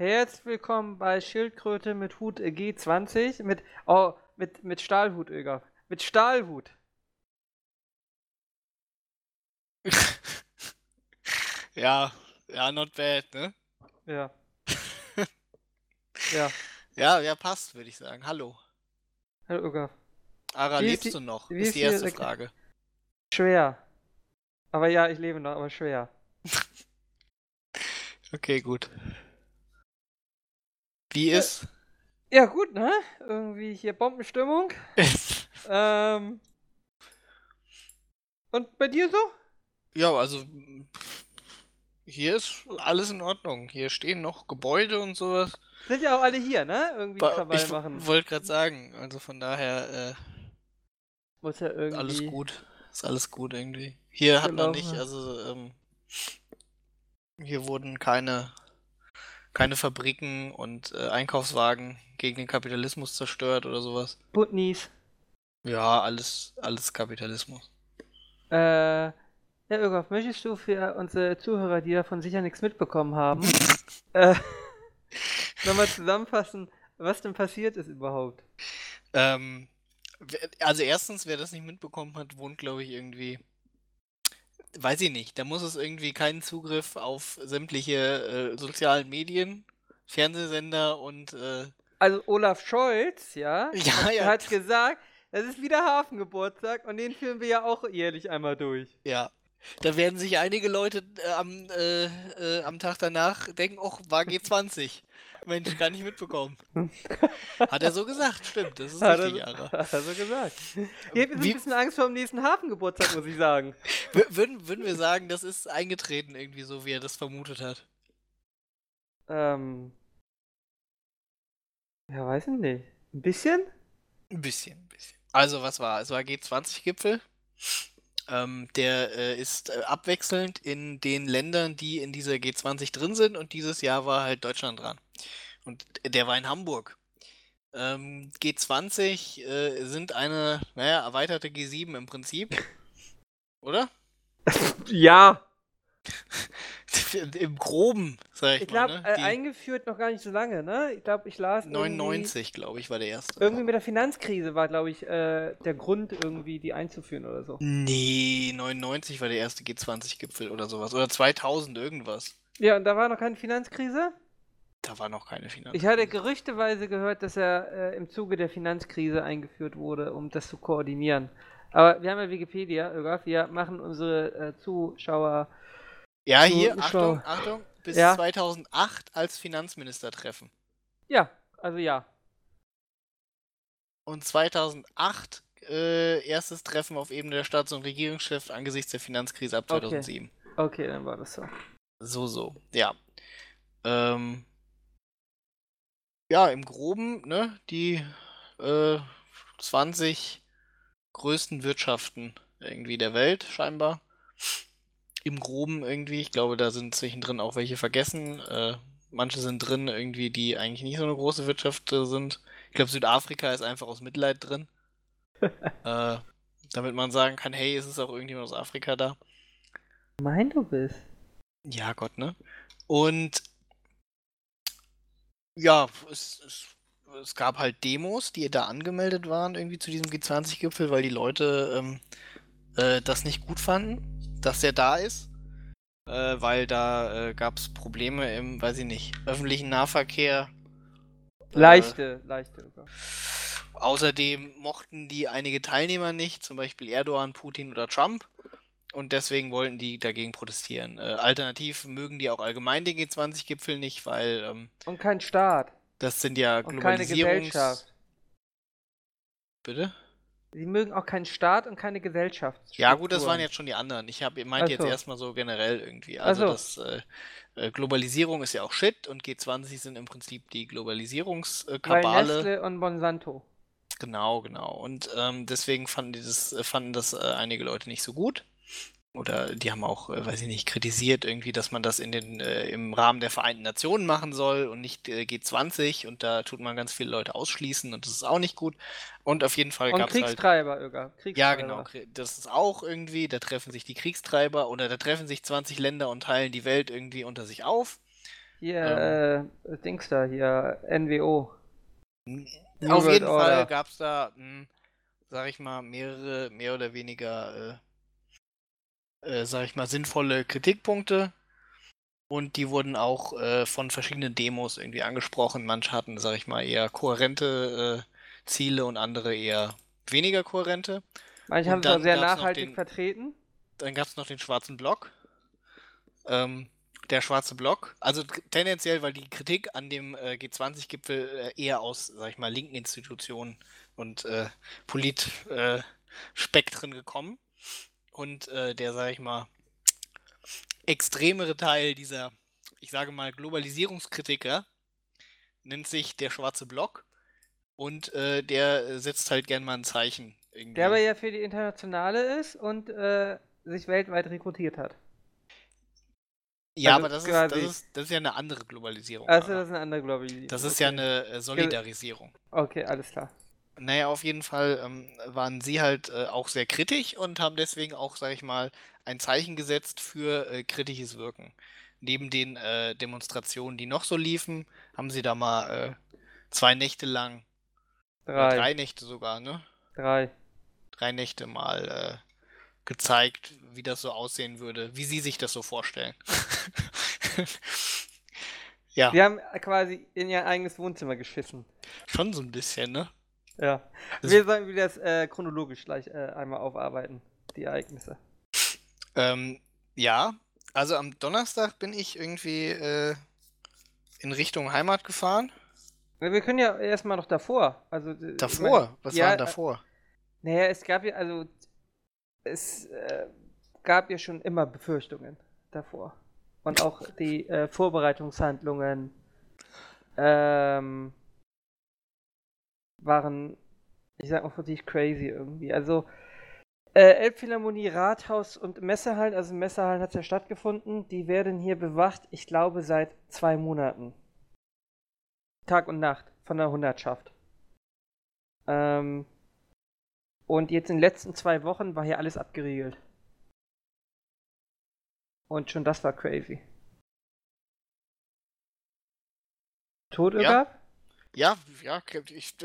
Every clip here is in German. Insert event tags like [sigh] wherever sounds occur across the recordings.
Herzlich willkommen bei Schildkröte mit Hut G20 mit oh, mit mit Stahlhut, Öger. Mit Stahlhut. [laughs] ja, ja, not bad, ne? Ja. [laughs] ja. Ja, ja, passt, würde ich sagen. Hallo. Hallo, Öger. Ara, lebst die, du noch? Ist, ist die erste Frage. Schwer. Aber ja, ich lebe noch, aber schwer. [laughs] okay, gut. Wie ist? Ja, gut, ne? Irgendwie hier Bombenstimmung. [laughs] ähm. Und bei dir so? Ja, also hier ist alles in Ordnung. Hier stehen noch Gebäude und sowas. Sind ja auch alle hier, ne? Irgendwie Krawall machen. Ich wollte gerade sagen, also von daher äh, muss ja irgendwie alles gut. Ist alles gut irgendwie. Hier hat man nicht, also ähm, hier wurden keine keine Fabriken und äh, Einkaufswagen gegen den Kapitalismus zerstört oder sowas. Putnies. Ja, alles, alles Kapitalismus. Äh, ja, Irgoff, möchtest du für unsere Zuhörer, die davon sicher nichts mitbekommen haben, [laughs] äh, nochmal zusammenfassen, was denn passiert ist überhaupt? Ähm, also erstens, wer das nicht mitbekommen hat, wohnt, glaube ich, irgendwie weiß ich nicht, da muss es irgendwie keinen Zugriff auf sämtliche äh, sozialen Medien, Fernsehsender und. Äh... Also Olaf Scholz, ja, [laughs] ja, ja. hat gesagt, es ist wieder Hafengeburtstag und den führen wir ja auch jährlich einmal durch. Ja. Da werden sich einige Leute äh, am, äh, äh, am Tag danach denken, ach, war G20. Mensch, gar nicht mitbekommen. [laughs] Hat er so gesagt, stimmt, das ist hat richtig, Ara. [laughs] Hat er so gesagt. [laughs] Ich habe ein bisschen Angst vor dem nächsten Hafengeburtstag, muss ich sagen. würden, würden wir sagen, das ist eingetreten irgendwie so, wie er das vermutet hat? Ähm. Ja, weiß ich nicht. Ein bisschen? Ein bisschen, ein bisschen. Also, was war? Es war G20-Gipfel. Ähm, der äh, ist äh, abwechselnd in den Ländern, die in dieser G20 drin sind und dieses Jahr war halt Deutschland dran. Und der war in Hamburg. Ähm, G20 äh, sind eine, naja, erweiterte G7 im Prinzip. [laughs] Oder? ja. [laughs] Im Groben, sag ich, ich glaub, mal. Ne? Äh, eingeführt noch gar nicht so lange, ne? Ich glaube, ich las. 99, glaube ich, war der erste. Irgendwie mit der Finanzkrise war, glaube ich, äh, der Grund, irgendwie die einzuführen oder so. Nee, 99 war der erste G20-Gipfel oder sowas. Oder 2000 irgendwas. Ja, und da war noch keine Finanzkrise? Da war noch keine Finanzkrise. Ich hatte gerüchteweise gehört, dass er äh, im Zuge der Finanzkrise eingeführt wurde, um das zu koordinieren. Aber wir haben ja Wikipedia, Ögaf, wir machen unsere äh, Zuschauer. Ja, hier, Achtung, Achtung, bis ja. 2008 als Finanzminister treffen. Ja, also ja. Und 2008 äh, erstes Treffen auf Ebene der Staats- und Regierungschefs angesichts der Finanzkrise ab 2007. Okay. okay, dann war das so. So, so, ja. Ähm, ja, im Groben, ne, die äh, 20 größten Wirtschaften irgendwie der Welt, scheinbar. Im Groben irgendwie. Ich glaube, da sind zwischendrin auch welche vergessen. Äh, manche sind drin, irgendwie, die eigentlich nicht so eine große Wirtschaft äh, sind. Ich glaube, Südafrika ist einfach aus Mitleid drin. [laughs] äh, damit man sagen kann, hey, ist es auch irgendjemand aus Afrika da? Mein du bist. Ja, Gott, ne? Und ja, es, es, es, gab halt Demos, die da angemeldet waren, irgendwie zu diesem G20-Gipfel, weil die Leute ähm, äh, das nicht gut fanden, dass der da ist. Äh, weil da äh, gab es Probleme im, weiß ich nicht, öffentlichen Nahverkehr. Leichte, leichte. Sogar. Außerdem mochten die einige Teilnehmer nicht, zum Beispiel Erdogan, Putin oder Trump. Und deswegen wollten die dagegen protestieren. Äh, alternativ mögen die auch allgemein den G20-Gipfel nicht, weil. Ähm, und kein Staat. Das sind ja Globalisierungs... keine Gesellschaft. Bitte? Sie mögen auch keinen Staat und keine Gesellschaft. Ja, gut, das waren jetzt schon die anderen. Ich habe meinte so. jetzt erstmal so generell irgendwie. Also, so. das äh, äh, Globalisierung ist ja auch Shit und G20 sind im Prinzip die Globalisierungskabale. Nestle und Monsanto. Genau, genau. Und ähm, deswegen fanden, die das, fanden das äh, einige Leute nicht so gut. Oder die haben auch, äh, weiß ich nicht, kritisiert irgendwie, dass man das in den, äh, im Rahmen der Vereinten Nationen machen soll und nicht äh, G20 und da tut man ganz viele Leute ausschließen und das ist auch nicht gut. Und auf jeden Fall gab es halt. Kriegstreiber, Öger. Kriegstreiber. Ja, genau. Das ist auch irgendwie, da treffen sich die Kriegstreiber oder da treffen sich 20 Länder und teilen die Welt irgendwie unter sich auf. Hier, äh, Dings da, hier, NWO. Auf jeden Fall gab es da, mh, sag ich mal, mehrere, mehr oder weniger, äh, sag ich mal, sinnvolle Kritikpunkte. Und die wurden auch äh, von verschiedenen Demos irgendwie angesprochen. Manche hatten, sag ich mal, eher kohärente äh, Ziele und andere eher weniger kohärente. Manche haben es auch sehr nachhaltig den- vertreten. Dann gab es noch den schwarzen Block. Ähm, der schwarze Block, also tendenziell, weil die Kritik an dem äh, G20-Gipfel äh, eher aus, sag ich mal, linken Institutionen und äh, Politspektren äh, gekommen. Und äh, der, sag ich mal, extremere Teil dieser, ich sage mal, Globalisierungskritiker nennt sich der schwarze Block. Und äh, der setzt halt gern mal ein Zeichen. Irgendwie. Der aber ja für die Internationale ist und äh, sich weltweit rekrutiert hat. Ja, Also aber das ist, das, ist, das ist ja eine andere Globalisierung. Also das ist eine andere Globalisierung. das ist okay. ja eine äh, Solidarisierung. Okay, alles klar. Naja, auf jeden Fall ähm, waren sie halt äh, auch sehr kritisch und haben deswegen auch, sag ich mal, ein Zeichen gesetzt für äh, kritisches Wirken. Neben den äh, Demonstrationen, die noch so liefen, haben sie da mal äh, zwei Nächte lang, Drei. drei Nächte sogar, ne? Drei. Drei Nächte mal äh, gezeigt, wie das so aussehen würde, wie sie sich das so vorstellen. [laughs] ja, Die haben quasi in ihr eigenes Wohnzimmer geschissen. schon so ein bisschen, ne? Ja. Das- Wir sollen wieder das äh, chronologisch gleich äh, einmal aufarbeiten, die Ereignisse. Ähm, ja, also am Donnerstag bin ich irgendwie äh, in Richtung Heimat gefahren. Wir können ja erstmal noch davor. Also, äh, ich Davor? meine, Was ja, war denn davor? Naja, es gab ja, also, es äh, gab ja schon immer Befürchtungen davor. Und auch die äh, Vorbereitungshandlungen ähm, waren, ich sag mal vorsichtig, crazy irgendwie. Also, äh, Elbphilharmonie, Rathaus und Messehallen, also Messehallen hat es ja stattgefunden, die werden hier bewacht, ich glaube, seit zwei Monaten. Tag und Nacht von der Hundertschaft. Ähm, und jetzt in den letzten zwei Wochen war hier alles abgeriegelt. Und schon das war crazy. Tot, Ja. Ja, ja, ich,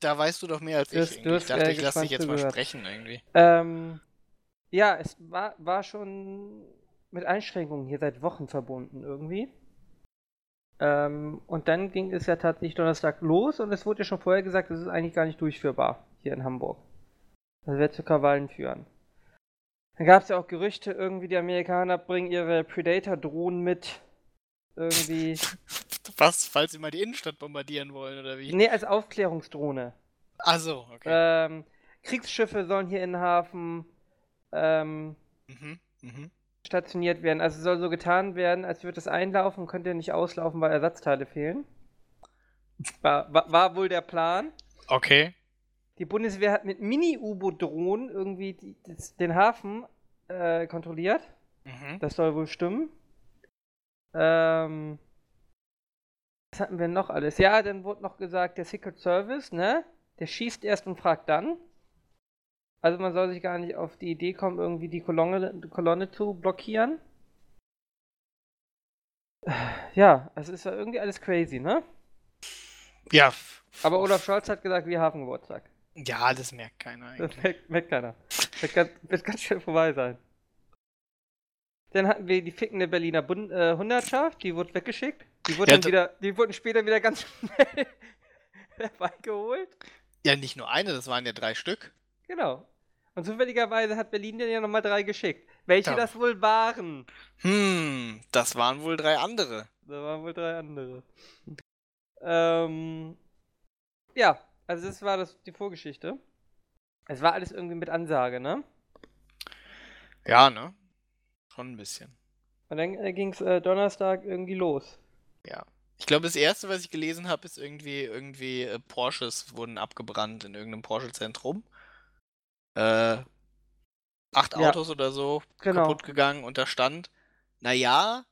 da weißt du doch mehr als Du hast- ich. irgendwie. Ich dachte, ich lasse dich jetzt mal sprechen irgendwie. Ähm, ja, es war, war schon mit Einschränkungen hier seit Wochen verbunden irgendwie. Ähm, und dann ging es ja tatsächlich Donnerstag los und es wurde ja schon vorher gesagt, das ist eigentlich gar nicht durchführbar hier in Hamburg. Das wird zu Krawallen führen. Dann gab es ja auch Gerüchte, irgendwie die Amerikaner bringen ihre Predator-Drohnen mit. Irgendwie. [laughs] Was, falls sie mal die Innenstadt bombardieren wollen, oder wie? nee, als Aufklärungsdrohne. Achso, okay. Ähm, Kriegsschiffe sollen hier in den Hafen ähm, Mhm, mhm. stationiert werden. Also soll so getan werden, als würde es einlaufen, könnte nicht auslaufen, weil Ersatzteile fehlen. War, war, war wohl der Plan. Okay. Die Bundeswehr hat mit Mini-U-Boot-Drohnen irgendwie die, das, den Hafen äh, kontrolliert. Mhm. Das soll wohl stimmen. Ähm, was hatten wir noch alles? Ja, dann wurde noch gesagt, der Secret Service, ne? Der schießt erst und fragt dann. Also man soll sich gar nicht auf die Idee kommen, irgendwie die Kolonne, die Kolonne zu blockieren. Ja, es ist ja irgendwie alles crazy, ne? Ja. Aber Olaf Scholz hat gesagt, wir haben Geburtstag. Ja, das merkt keiner Das eigentlich. merkt, merkt keiner. Wird ganz, wird ganz schnell vorbei sein. Dann hatten wir die fickende Berliner Bund äh, Hundertschaft, die wurde weggeschickt. Die wurden Ja, dann da- wieder, die wurden später wieder ganz schnell [laughs] herbeigeholt. Ja, nicht nur eine, das waren ja drei Stück. Genau. Und zufälligerweise hat Berlin dann ja nochmal drei geschickt. Welche Ja. das wohl waren? Hm, das waren wohl drei andere. Da waren wohl drei andere. Ähm, ja, also das war das, die Vorgeschichte. Es war alles irgendwie mit Ansage, ne? Ja, ne? Schon ein bisschen. Und dann äh, ging es äh, Donnerstag irgendwie los. Ja. Ich glaube, das erste, was ich gelesen habe, ist irgendwie, irgendwie äh, Porsches wurden abgebrannt in irgendeinem Porsche-Zentrum. Äh, acht Ja. Autos oder so Genau. kaputt gegangen und da stand, naja,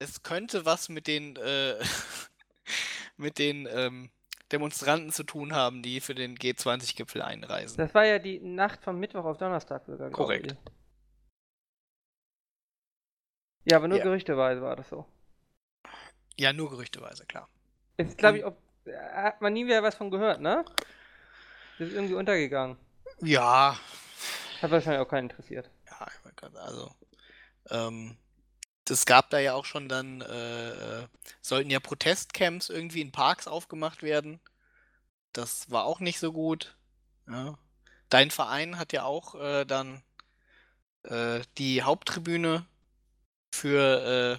es könnte was mit den, äh, [laughs] mit den ähm, Demonstranten zu tun haben, die für den G20-Gipfel einreisen. Das war ja die Nacht vom Mittwoch auf Donnerstag sogar. Korrekt. ich. Ja, aber nur Ja. gerüchteweise war das so. Ja, nur gerüchteweise, klar. Ist, glaube ich, ob, hat man nie wieder was von gehört, ne? Das ist irgendwie untergegangen. Ja. Hat wahrscheinlich auch keinen interessiert. Ja, ich mein Gott, also. Ähm, es gab da ja auch schon dann, äh, äh, sollten ja Protestcamps irgendwie in Parks aufgemacht werden. Das war auch nicht so gut. Ja. Dein Verein hat ja auch äh, dann äh, die Haupttribüne für äh,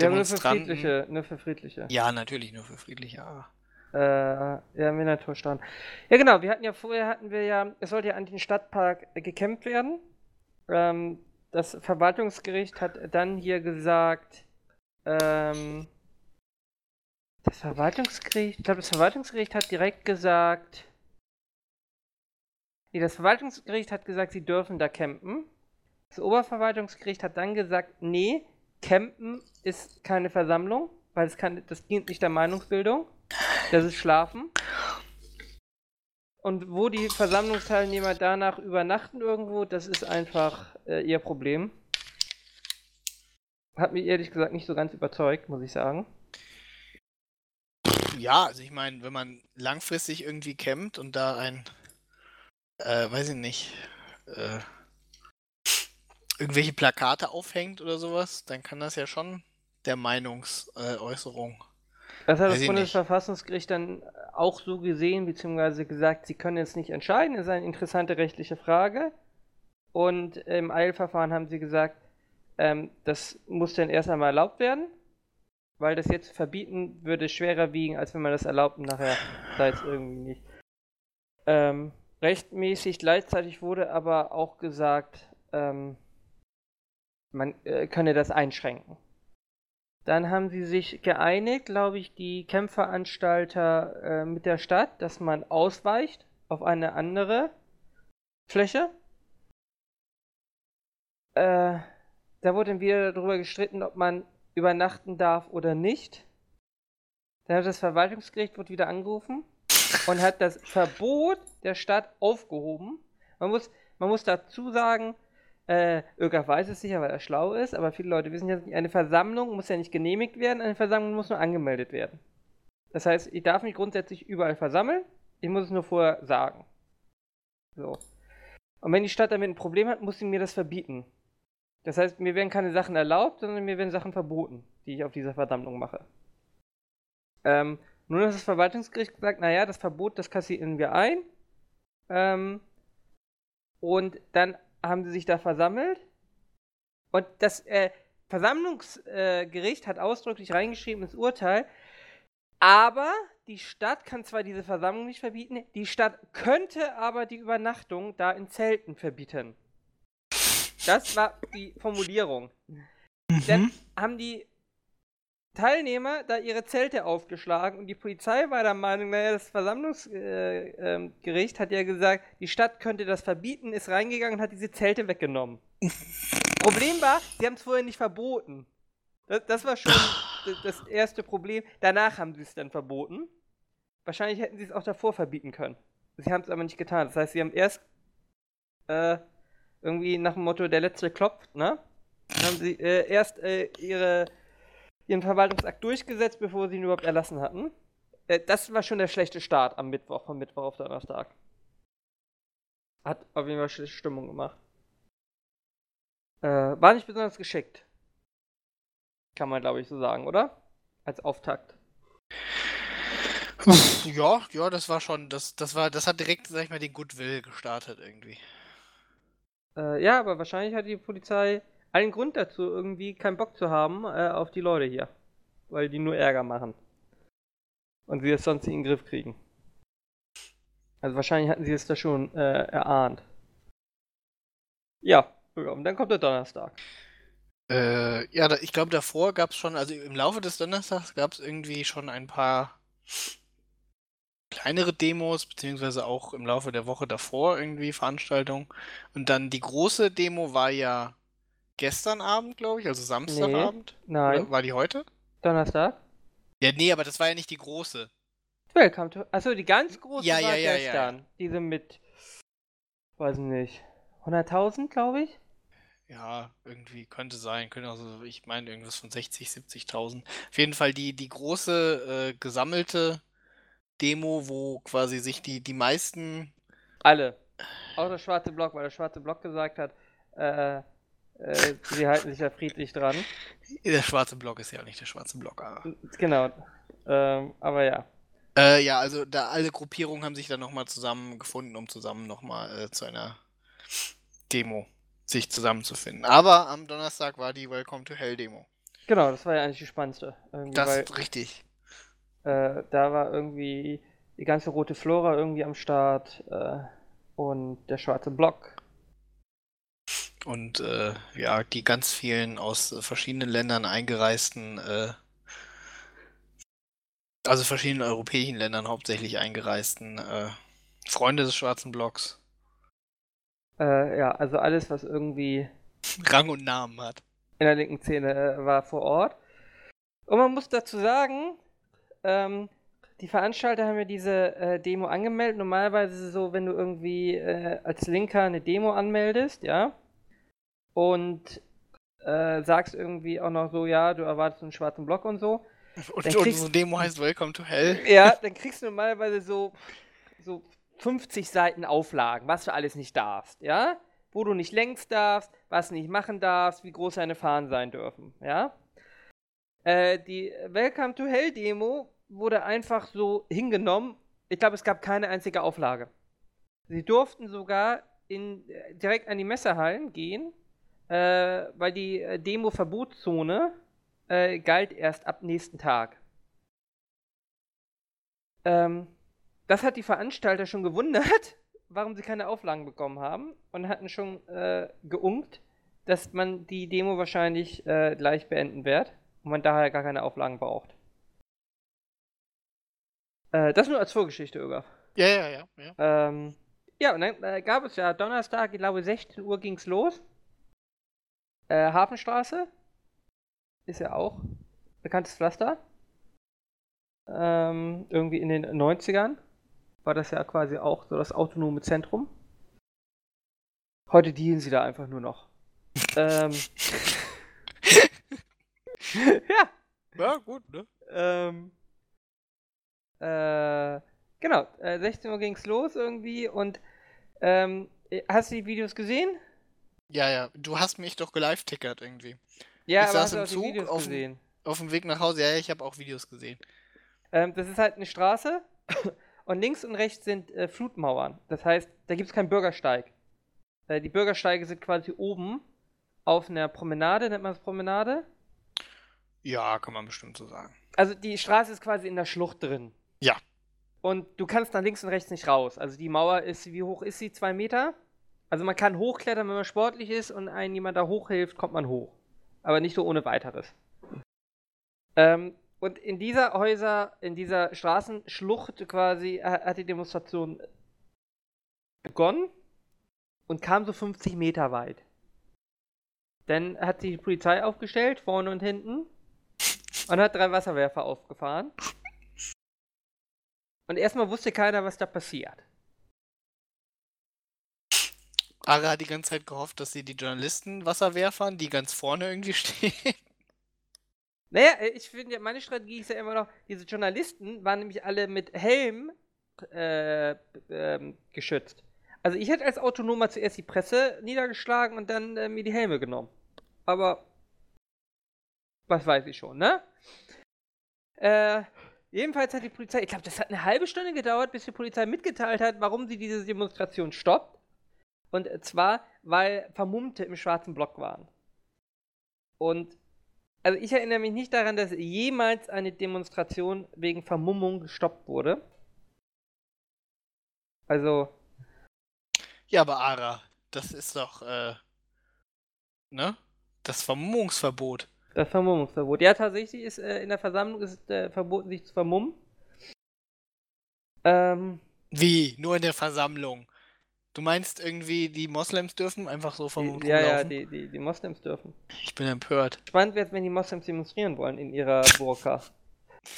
Ja, nur für Demonstranten. friedliche, nur für friedliche. Ja, natürlich nur für friedliche. Ah. Äh, ja, Winterthurstadt. Ja, genau. Wir hatten ja vorher hatten wir ja, es sollte ja an den Stadtpark äh, gekämpft werden. Ähm, das Verwaltungsgericht hat dann hier gesagt, ähm, das Verwaltungsgericht, ich glaube, das Verwaltungsgericht hat direkt gesagt, nee, das Verwaltungsgericht hat gesagt, sie dürfen da campen. Das Oberverwaltungsgericht hat dann gesagt, nee, campen ist keine Versammlung, weil es kann, das dient nicht der Meinungsbildung. Das ist Schlafen. Und wo die Versammlungsteilnehmer danach übernachten irgendwo, das ist einfach äh, ihr Problem. Hat mich ehrlich gesagt nicht so ganz überzeugt, muss ich sagen. Ja, also ich meine, wenn man langfristig irgendwie campt und da ein, äh, weiß ich nicht, äh, irgendwelche Plakate aufhängt oder sowas, dann kann das ja schon der Meinungsäußerung. Das hat Weiß das ich Bundesverfassungsgericht dann auch so gesehen, beziehungsweise gesagt, sie können jetzt nicht entscheiden, ist eine interessante rechtliche Frage. Und im Eilverfahren haben sie gesagt, ähm, das muss dann erst einmal erlaubt werden, weil das jetzt verbieten würde schwerer wiegen, als wenn man das erlaubt und nachher sei es irgendwie nicht. Ähm, rechtmäßig gleichzeitig wurde aber auch gesagt, ähm, man äh, könne das einschränken. Dann haben sie sich geeinigt, glaube ich, die Campveranstalter äh, mit der Stadt, dass man ausweicht auf eine andere Fläche. Äh, da wurde dann wieder darüber gestritten, ob man übernachten darf oder nicht. Dann hat das Verwaltungsgericht wurde wieder angerufen und hat das Verbot der Stadt aufgehoben. Man muss, man muss dazu sagen, äh, Öger weiß es sicher, weil er schlau ist, aber viele Leute wissen ja, eine Versammlung muss ja nicht genehmigt werden, eine Versammlung muss nur angemeldet werden. Das heißt, ich darf mich grundsätzlich überall versammeln, ich muss es nur vorher sagen. So. Und wenn die Stadt damit ein Problem hat, muss sie mir das verbieten. Das heißt, mir werden keine Sachen erlaubt, sondern mir werden Sachen verboten, die ich auf dieser Versammlung mache. Ähm, nun hat das Verwaltungsgericht gesagt, naja, das Verbot, das kassieren wir ein. Ähm, und dann haben sie sich da versammelt. Und das äh, Versammlungsgericht äh, hat ausdrücklich reingeschrieben ins Urteil, aber die Stadt kann zwar diese Versammlung nicht verbieten, die Stadt könnte aber die Übernachtung da in Zelten verbieten. Das war die Formulierung. Mhm. Dann haben die Teilnehmer da ihre Zelte aufgeschlagen und die Polizei war der Meinung, naja, das Versammlungsgericht hat ja gesagt, die Stadt könnte das verbieten, ist reingegangen und hat diese Zelte weggenommen. [laughs] Problem war, sie haben es vorher nicht verboten. Das, das war schon das, erste Problem. Danach haben sie es dann verboten. Wahrscheinlich hätten sie es auch davor verbieten können. Sie haben es aber nicht getan. Das heißt, sie haben erst äh, irgendwie nach dem Motto, der Letzte klopft, ne? Haben sie äh, erst äh, ihre ihren Verwaltungsakt durchgesetzt, bevor sie ihn überhaupt erlassen hatten. Äh, das war schon der schlechte Start am Mittwoch, von Mittwoch auf Donnerstag. Hat auf jeden Fall schlechte Stimmung gemacht. Äh, war nicht besonders geschickt. Kann man, glaube ich, so sagen, oder? Als Auftakt. Ja, ja, das war schon, das, das war, das hat direkt, sag ich mal, den Goodwill gestartet irgendwie. Äh, ja, aber wahrscheinlich hat die Polizei allen Grund dazu, irgendwie keinen Bock zu haben äh, auf die Leute hier. Weil die nur Ärger machen. Und sie es sonst in den Griff kriegen. Also wahrscheinlich hatten sie es da schon äh, erahnt. Ja, und dann kommt der Donnerstag. Äh, ja, ich glaube, davor gab es schon, also im Laufe des Donnerstags gab es irgendwie schon ein paar kleinere Demos, beziehungsweise auch im Laufe der Woche davor irgendwie Veranstaltungen. Und dann die große Demo war ja gestern Abend, glaube ich, also Samstagabend. Nein, Oder war die heute? Donnerstag. Ja, nee, aber das war ja nicht die große. Welcome to. Achso, die ganz große Ja, war ja, ja, ja, gestern. Diese mit. Weiß nicht. 100.000, glaube ich. ja, irgendwie könnte sein, könnte also, ich meine, irgendwas von 60, 70.000. Auf jeden Fall die, die große äh, gesammelte Demo, wo quasi sich die, die meisten. Alle. Auch der schwarze Block, weil der schwarze Block gesagt hat, äh, äh, sie halten sich ja friedlich dran. Der schwarze Block ist ja nicht der schwarze Block, aber. Genau. Ähm, aber ja. Äh, ja, also da alle Gruppierungen haben sich dann nochmal zusammengefunden, um zusammen nochmal äh, zu einer Demo sich zusammenzufinden. Aber am Donnerstag war die Welcome to Hell Demo. Genau, das war ja eigentlich die spannendste. Das weil, ist richtig. Äh, da war irgendwie die ganze rote Flora irgendwie am Start äh, und der schwarze Block. Und äh, ja, die ganz vielen aus verschiedenen Ländern eingereisten, äh, also verschiedenen europäischen Ländern hauptsächlich eingereisten äh, Freunde des schwarzen Blocks. Äh, ja, also alles, was irgendwie [laughs] Rang und Namen hat. In der linken Szene äh, war vor Ort. Und man muss dazu sagen, ähm, die Veranstalter haben ja diese äh, Demo angemeldet. Normalerweise ist es so, wenn du irgendwie äh, als Linker eine Demo anmeldest, ja, und äh, sagst irgendwie auch noch so, ja, du erwartest einen schwarzen Block und so. [laughs] Und, kriegst, und unsere Demo heißt Welcome to Hell. Ja, [laughs] dann kriegst du normalerweise so, so 50 Seiten Auflagen, was du alles nicht darfst, ja? Wo du nicht längst darfst, was du nicht machen darfst, wie groß deine Fahnen sein dürfen, ja? Äh, die Welcome to Hell Demo wurde einfach so hingenommen. Ich glaube, es gab keine einzige Auflage. Sie durften sogar in, äh, direkt an die Messerhallen gehen, äh, weil die äh, Demo-Verbotszone äh, galt erst ab nächsten Tag. Ähm, das hat die Veranstalter schon gewundert, [laughs] warum sie keine Auflagen bekommen haben und hatten schon äh, geunkt, dass man die Demo wahrscheinlich äh, gleich beenden wird und man daher gar keine Auflagen braucht. Äh, das nur als Vorgeschichte, Öger. Ja, ja, ja. Ja, ähm, ja und dann äh, gab es ja Donnerstag, ich glaube 16 Uhr ging es los. Äh, Hafenstraße ist ja auch bekanntes Pflaster. Ähm, irgendwie in den 90ern war das ja quasi auch so das autonome Zentrum. Heute dienen sie da einfach nur noch. [laughs] ähm, [laughs] ja. Ja, gut, ne? Ähm, äh, genau, äh, 16 Uhr ging's los irgendwie und ähm, hast du die Videos gesehen? Ja, ja, du hast mich doch gelive-tickert irgendwie. Ja, ich aber saß im Zug auf, auf, dem Weg nach Hause. Ja, ich habe auch Videos gesehen. Ähm, das ist halt eine Straße [coughs] und links und rechts sind äh, Flutmauern. Das heißt, da gibt es keinen Bürgersteig. Äh, die Bürgersteige sind quasi oben auf einer Promenade, nennt man es Promenade? Ja, kann man bestimmt so sagen. Also die Straße ist quasi in der Schlucht drin. Ja. Und du kannst nach links und rechts nicht raus. Also die Mauer ist, wie hoch ist sie? Zwei Meter? Also man kann hochklettern, wenn man sportlich ist und einem jemand da hochhilft, kommt man hoch. Aber nicht so ohne weiteres. Ähm, und in dieser Häuser, in dieser Straßenschlucht quasi, hat die Demonstration begonnen und kam so 50 Meter weit. Dann hat sich die Polizei aufgestellt, vorne und hinten, und hat drei Wasserwerfer aufgefahren. Und erstmal wusste keiner, was da passiert. Ara hat die ganze Zeit gehofft, dass sie die Journalisten Wasserwerfern, die ganz vorne irgendwie [laughs] stehen. Naja, äh, ich finde ja, meine Strategie ist ja immer noch, diese Journalisten waren nämlich alle mit Helm äh, äh, geschützt. Also ich hätte als Autonomer zuerst die Presse niedergeschlagen und dann äh, mir die Helme genommen. Aber was weiß ich schon, ne? Äh, jedenfalls hat die Polizei, ich glaube, das hat eine halbe Stunde gedauert, bis die Polizei mitgeteilt hat, warum sie diese Demonstration stoppt. Und zwar, weil Vermummte im schwarzen Block waren. Und also ich erinnere mich nicht daran, dass jemals eine Demonstration wegen Vermummung gestoppt wurde. Also. Ja, aber Ara, das ist doch, äh, ne? Das Vermummungsverbot. Das Vermummungsverbot. Ja, tatsächlich ist äh, in der Versammlung ist, äh, verboten, sich zu vermummen. Ähm, Wie? Nur in der Versammlung? Du meinst irgendwie, die Moslems dürfen einfach so vom Ja, ja, die, die, die Moslems dürfen. Ich bin empört. Spannend wäre es, wenn die Moslems demonstrieren wollen in ihrer Burka.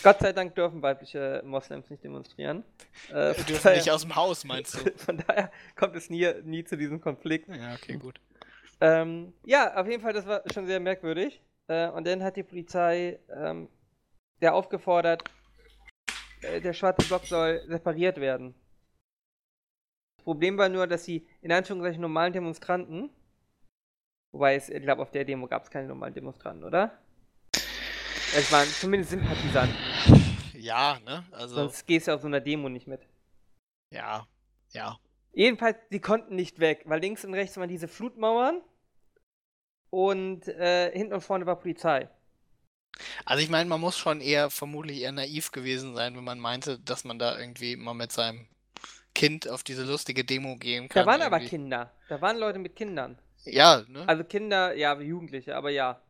Gott sei Dank dürfen weibliche Moslems nicht demonstrieren. Äh, die dürfen daher, nicht aus dem Haus, meinst du? [laughs] Von daher kommt es nie, nie zu diesem Konflikt. Ja, okay, gut. Ähm, ja, auf jeden Fall, das war schon sehr merkwürdig. Äh, und dann hat die Polizei ähm, der aufgefordert, äh, der schwarze Block soll separiert werden. Das Problem war nur, dass sie in Anführungszeichen normalen Demonstranten, wobei es, ich glaube, auf der Demo gab es keine normalen Demonstranten, oder? Es waren zumindest Sympathisanten. Ja, ne? Also. Sonst gehst du auf so einer Demo nicht mit. Ja, ja. Jedenfalls, die konnten nicht weg, weil links und rechts waren diese Flutmauern und äh, hinten und vorne war Polizei. Also ich meine, man muss schon eher vermutlich eher naiv gewesen sein, wenn man meinte, dass man da irgendwie mal mit seinem Kind auf diese lustige Demo gehen kann. Da waren aber irgendwie. Kinder. Da waren Leute mit Kindern. Ja, ne? Also Kinder, ja, Jugendliche, aber ja.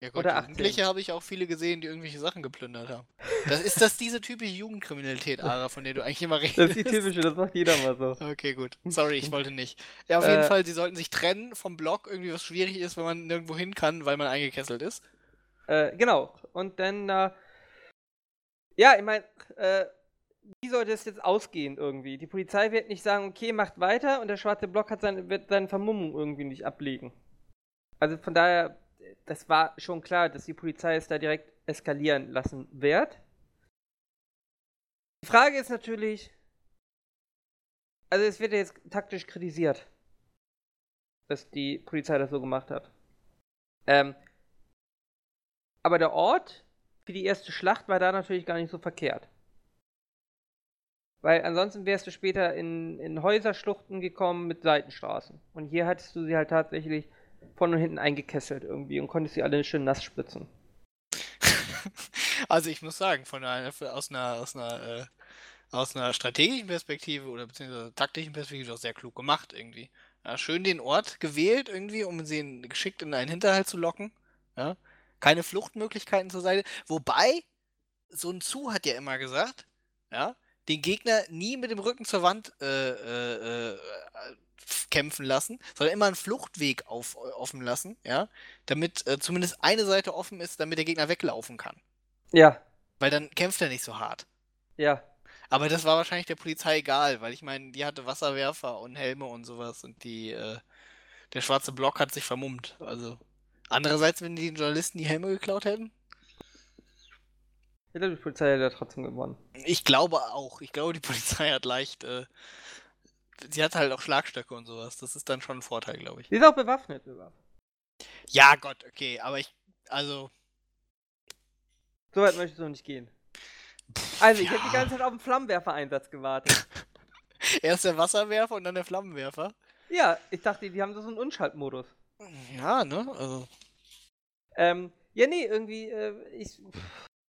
ja, gut, oder 18. Jugendliche habe ich auch viele gesehen, die irgendwelche Sachen geplündert haben. Das ist das diese typische Jugendkriminalität, Ara, von der du eigentlich immer redest. Das ist die typische, das macht jeder mal so. Okay, gut. Sorry, ich wollte nicht. Ja, auf jeden Äh. Fall, sie sollten sich trennen vom Block, irgendwie was schwierig ist, wenn man nirgendwo hin kann, weil man eingekesselt ist. Äh, genau. Und dann, äh, ja, ich meine, äh, wie sollte es jetzt ausgehen irgendwie? Die Polizei wird nicht sagen, okay, macht weiter und der schwarze Block hat seine, wird seine Vermummung irgendwie nicht ablegen. Also von daher, das war schon klar, dass die Polizei es da direkt eskalieren lassen wird. Die Frage ist natürlich, also es wird jetzt taktisch kritisiert, dass die Polizei das so gemacht hat. Ähm, aber der Ort für die erste Schlacht war da natürlich gar nicht so verkehrt. Weil ansonsten wärst du später in, in Häuserschluchten gekommen mit Seitenstraßen. Und hier hattest du sie halt tatsächlich vorne und hinten eingekesselt irgendwie und konntest sie alle schön nass spritzen. [laughs] also ich muss sagen, von einer, aus einer, aus einer, äh, aus einer strategischen Perspektive oder beziehungsweise taktischen Perspektive auch sehr klug gemacht irgendwie. Ja, schön den Ort gewählt irgendwie, um sie geschickt in einen Hinterhalt zu locken. Ja. Keine Fluchtmöglichkeiten zur Seite. Wobei, Sun Tzu hat ja immer gesagt, ja, den Gegner nie mit dem Rücken zur Wand äh, äh, äh, kämpfen lassen, sondern immer einen Fluchtweg auf, offen lassen, ja, damit äh, zumindest eine Seite offen ist, damit der Gegner weglaufen kann. Ja, Weil dann kämpft er nicht so hart. ja. Aber das war wahrscheinlich der Polizei egal, weil ich meine, die hatte Wasserwerfer und Helme und sowas und die, äh, der schwarze Block hat sich vermummt. Also. Andererseits, wenn die Journalisten die Helme geklaut hätten? Ich glaube, die Polizei hat ja trotzdem gewonnen. Ich glaube auch. Ich glaube, die [laughs] Polizei hat leicht, äh, sie hat halt auch Schlagstöcke und sowas. Das ist dann schon ein Vorteil, glaube ich. Die ist auch bewaffnet sogar. Ja, Gott, okay, aber ich, also, So weit möchtest du noch nicht gehen. Also, ich ja. habe die ganze Zeit auf den Flammenwerfer-Einsatz gewartet. [laughs] erst der Wasserwerfer und dann der Flammenwerfer. ja, ich dachte, die haben so einen Unschaltmodus. Ja, ne, also. Ähm, ja, nee, irgendwie, äh, ich.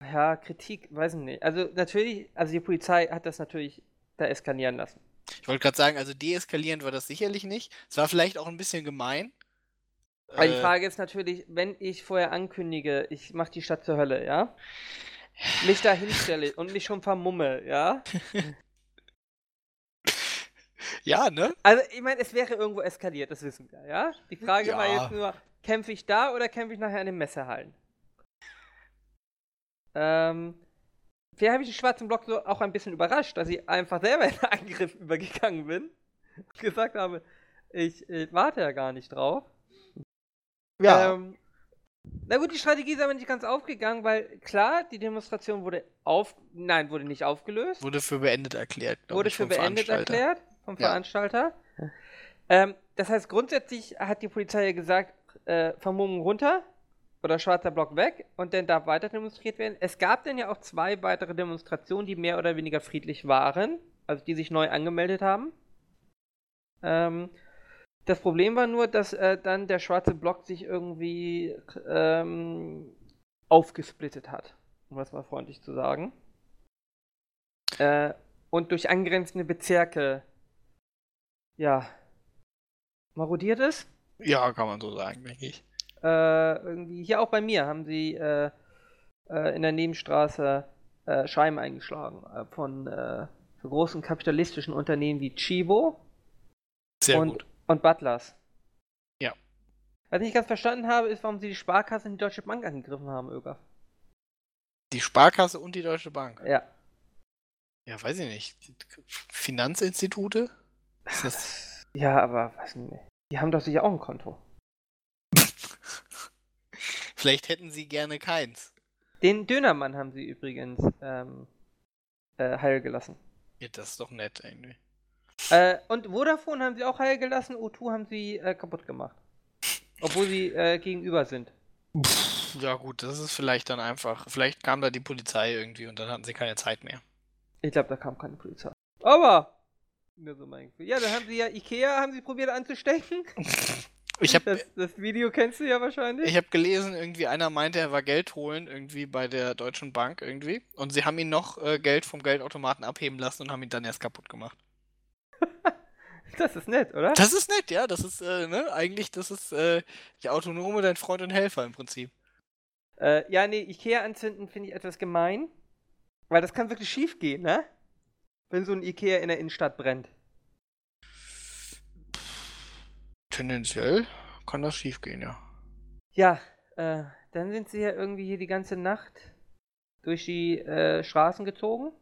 Ja, Kritik, weiß ich nicht. Also, natürlich, also die Polizei hat das natürlich da eskalieren lassen. Ich wollte gerade sagen, also deeskalierend war das sicherlich nicht. Es war vielleicht auch ein bisschen gemein. Aber die Äh, Frage ist natürlich, wenn ich vorher ankündige, ich mache die Stadt zur Hölle, ja? Mich da hinstelle [laughs] und mich schon vermumme, ja? [laughs] Ja, ne? Also, ich meine, es wäre irgendwo eskaliert, das wissen wir, ja? Die Frage war Ja. jetzt nur, kämpfe ich da oder kämpfe ich nachher an den Messerhallen? Ähm, vielleicht habe ich den schwarzen Block so auch ein bisschen überrascht, dass ich einfach selber in den Angriff [laughs] übergegangen bin und gesagt habe, ich, ich warte ja gar nicht drauf. Ähm, na gut, die Strategie ist aber nicht ganz aufgegangen, weil klar, die Demonstration wurde auf, nein, wurde nicht aufgelöst, wurde für beendet erklärt. wurde ich, für beendet erklärt vom Ja. Veranstalter. Ähm, das heißt, grundsätzlich hat die Polizei ja gesagt, äh, Vermummung runter oder schwarzer Block weg und dann darf weiter demonstriert werden. Es gab dann ja auch zwei weitere Demonstrationen, die mehr oder weniger friedlich waren, also die sich neu angemeldet haben. Ähm, das Problem war nur, dass äh, dann der schwarze Block sich irgendwie ähm, aufgesplittet hat, um das mal freundlich zu sagen. Äh, und durch angrenzende Bezirke, ja, marodiert ist. Ja, kann man so sagen, denke ich. Äh, irgendwie, hier auch bei mir haben sie äh, äh, in der Nebenstraße äh, Scheiben eingeschlagen äh, von großen kapitalistischen Unternehmen wie Chibo Sehr und, gut. und Butlers. Ja. Was ich nicht ganz verstanden habe, ist, warum sie die Sparkasse und die Deutsche Bank angegriffen haben, Öger. Die Sparkasse und die Deutsche Bank. Ja. Ja, weiß ich nicht. Finanzinstitute? Ja, aber weiß nicht. Die haben doch sicher auch ein Konto. Vielleicht hätten sie gerne keins. Den Dönermann haben sie übrigens ähm, äh, heil gelassen. Ja, das ist doch nett irgendwie. Äh, und Vodafone haben sie auch heil gelassen, O2 haben sie äh, kaputt gemacht. Obwohl sie äh, gegenüber sind. Ja gut, das ist vielleicht dann einfach. Vielleicht kam da die Polizei irgendwie und dann hatten sie keine Zeit mehr. Ich glaube, da kam keine Polizei. Aber. Nur so mein Gefühl. Ja, dann haben sie ja Ikea, haben sie probiert anzustecken. [laughs] Ich habe Das, das Video kennst du ja wahrscheinlich. ich hab gelesen, irgendwie einer meinte, er war Geld holen, irgendwie bei der Deutschen Bank irgendwie. Und sie haben ihn noch äh, Geld vom Geldautomaten abheben lassen und haben ihn dann erst kaputt gemacht. [laughs] Das ist nett, oder? Das ist nett, ja. Das ist, äh, ne, eigentlich, das ist äh, der Autonome, dein Freund und Helfer im Prinzip. Äh, ja, nee, Ikea anzünden finde ich etwas gemein. Weil das kann wirklich schief gehen, ne? Wenn so ein Ikea in der Innenstadt brennt. Tendenziell kann das schief gehen, ja. Ja, äh, dann sind sie ja irgendwie hier die ganze Nacht durch die äh, Straßen gezogen.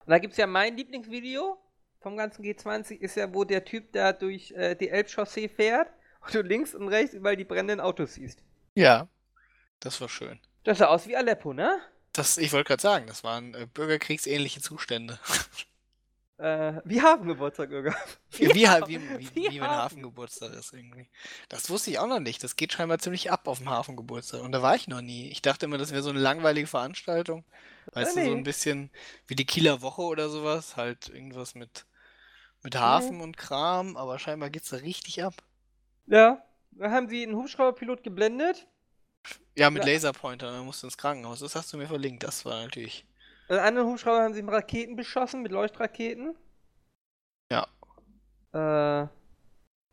Und da gibt es ja mein Lieblingsvideo vom ganzen G20, ist ja, wo der Typ da durch äh, die Elbchaussee fährt und du links und rechts überall die brennenden Autos siehst. Ja. Das war schön. Das sah aus wie Aleppo, ne? Das, ich wollte gerade sagen, das waren äh, bürgerkriegsähnliche Zustände. [laughs] Äh, wie Hafengeburtstag, Irga. [laughs] wie, wie, halt, [laughs] wie, wie, wie wie, wenn Hafengeburtstag ist irgendwie. Das wusste ich auch noch nicht. Das geht scheinbar ziemlich ab auf dem Hafengeburtstag. Und da war ich noch nie. Ich dachte immer, das wäre so eine langweilige Veranstaltung. Weißt Ja, du, so nee. ein bisschen wie die Kieler Woche oder sowas. Halt irgendwas mit, mit Hafen und Kram. Aber scheinbar geht's da richtig ab. Ja, da haben sie einen Hubschrauberpilot geblendet. Ja, mit Ja. Laserpointer. Dann musst du ins Krankenhaus. Das hast du mir verlinkt. Das war natürlich. Einen anderen Hubschrauber haben sie mit Raketen beschossen, mit Leuchtraketen. Ja. Äh,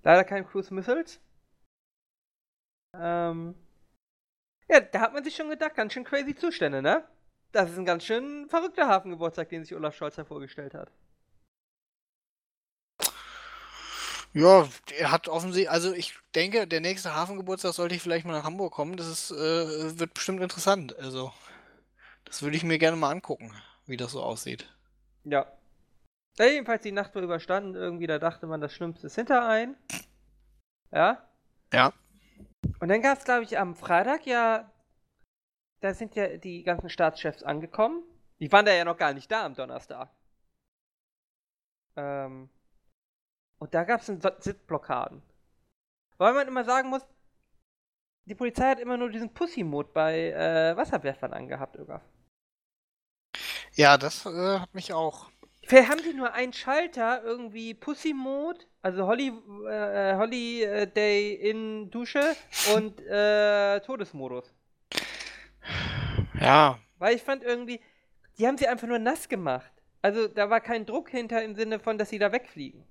leider kein Cruise Missiles. Ähm, ja, da hat man sich schon gedacht, ganz schön crazy Zustände, ne? Das ist ein ganz schön verrückter Hafengeburtstag, den sich Olaf Scholz da vorgestellt hat. Ja, er hat offensichtlich, also ich denke, der nächste Hafengeburtstag sollte ich vielleicht mal nach Hamburg kommen. Das ist, äh, wird bestimmt interessant. Also, das würde ich mir gerne mal angucken, wie das so aussieht. Ja. Ja, jedenfalls die Nacht war überstanden, irgendwie, da dachte man, das Schlimmste ist hinter ein. Ja. Ja. Und dann gab es, glaube ich, am Freitag ja, da sind ja die ganzen Staatschefs angekommen. Die waren da ja noch gar nicht da am Donnerstag. Ähm, und da gab es Sitzblockaden. Weil man immer sagen muss, die Polizei hat immer nur diesen Pussy-Mode bei äh, Wasserwerfern angehabt, Irga. Ja, das äh, hat mich auch. Vielleicht haben die nur einen Schalter, irgendwie Pussy-Mode, also Holly, äh, Holiday in Dusche und äh, Todesmodus. Ja, Weil ich fand irgendwie, die haben sie einfach nur nass gemacht. Also da war kein Druck hinter im Sinne von, dass sie da wegfliegen.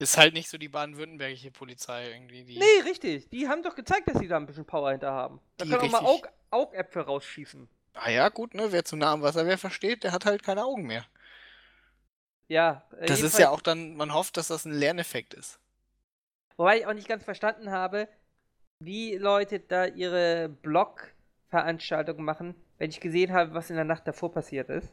ist halt nicht so die baden-württembergische Polizei irgendwie. Die, Nee, richtig. Die haben doch gezeigt, dass sie da ein bisschen Power hinter haben. Da Die können auch mal Augäpfel rausschießen. Ah ja, gut, ne? Wer zu nah am Wasserwerfer steht, der hat halt keine Augen mehr. Ja. Das ist ja auch dann, man hofft, dass das ein Lerneffekt ist. Wobei ich auch nicht ganz verstanden habe, wie Leute da ihre Blog-Veranstaltungen machen, wenn ich gesehen habe, was in der Nacht davor passiert ist.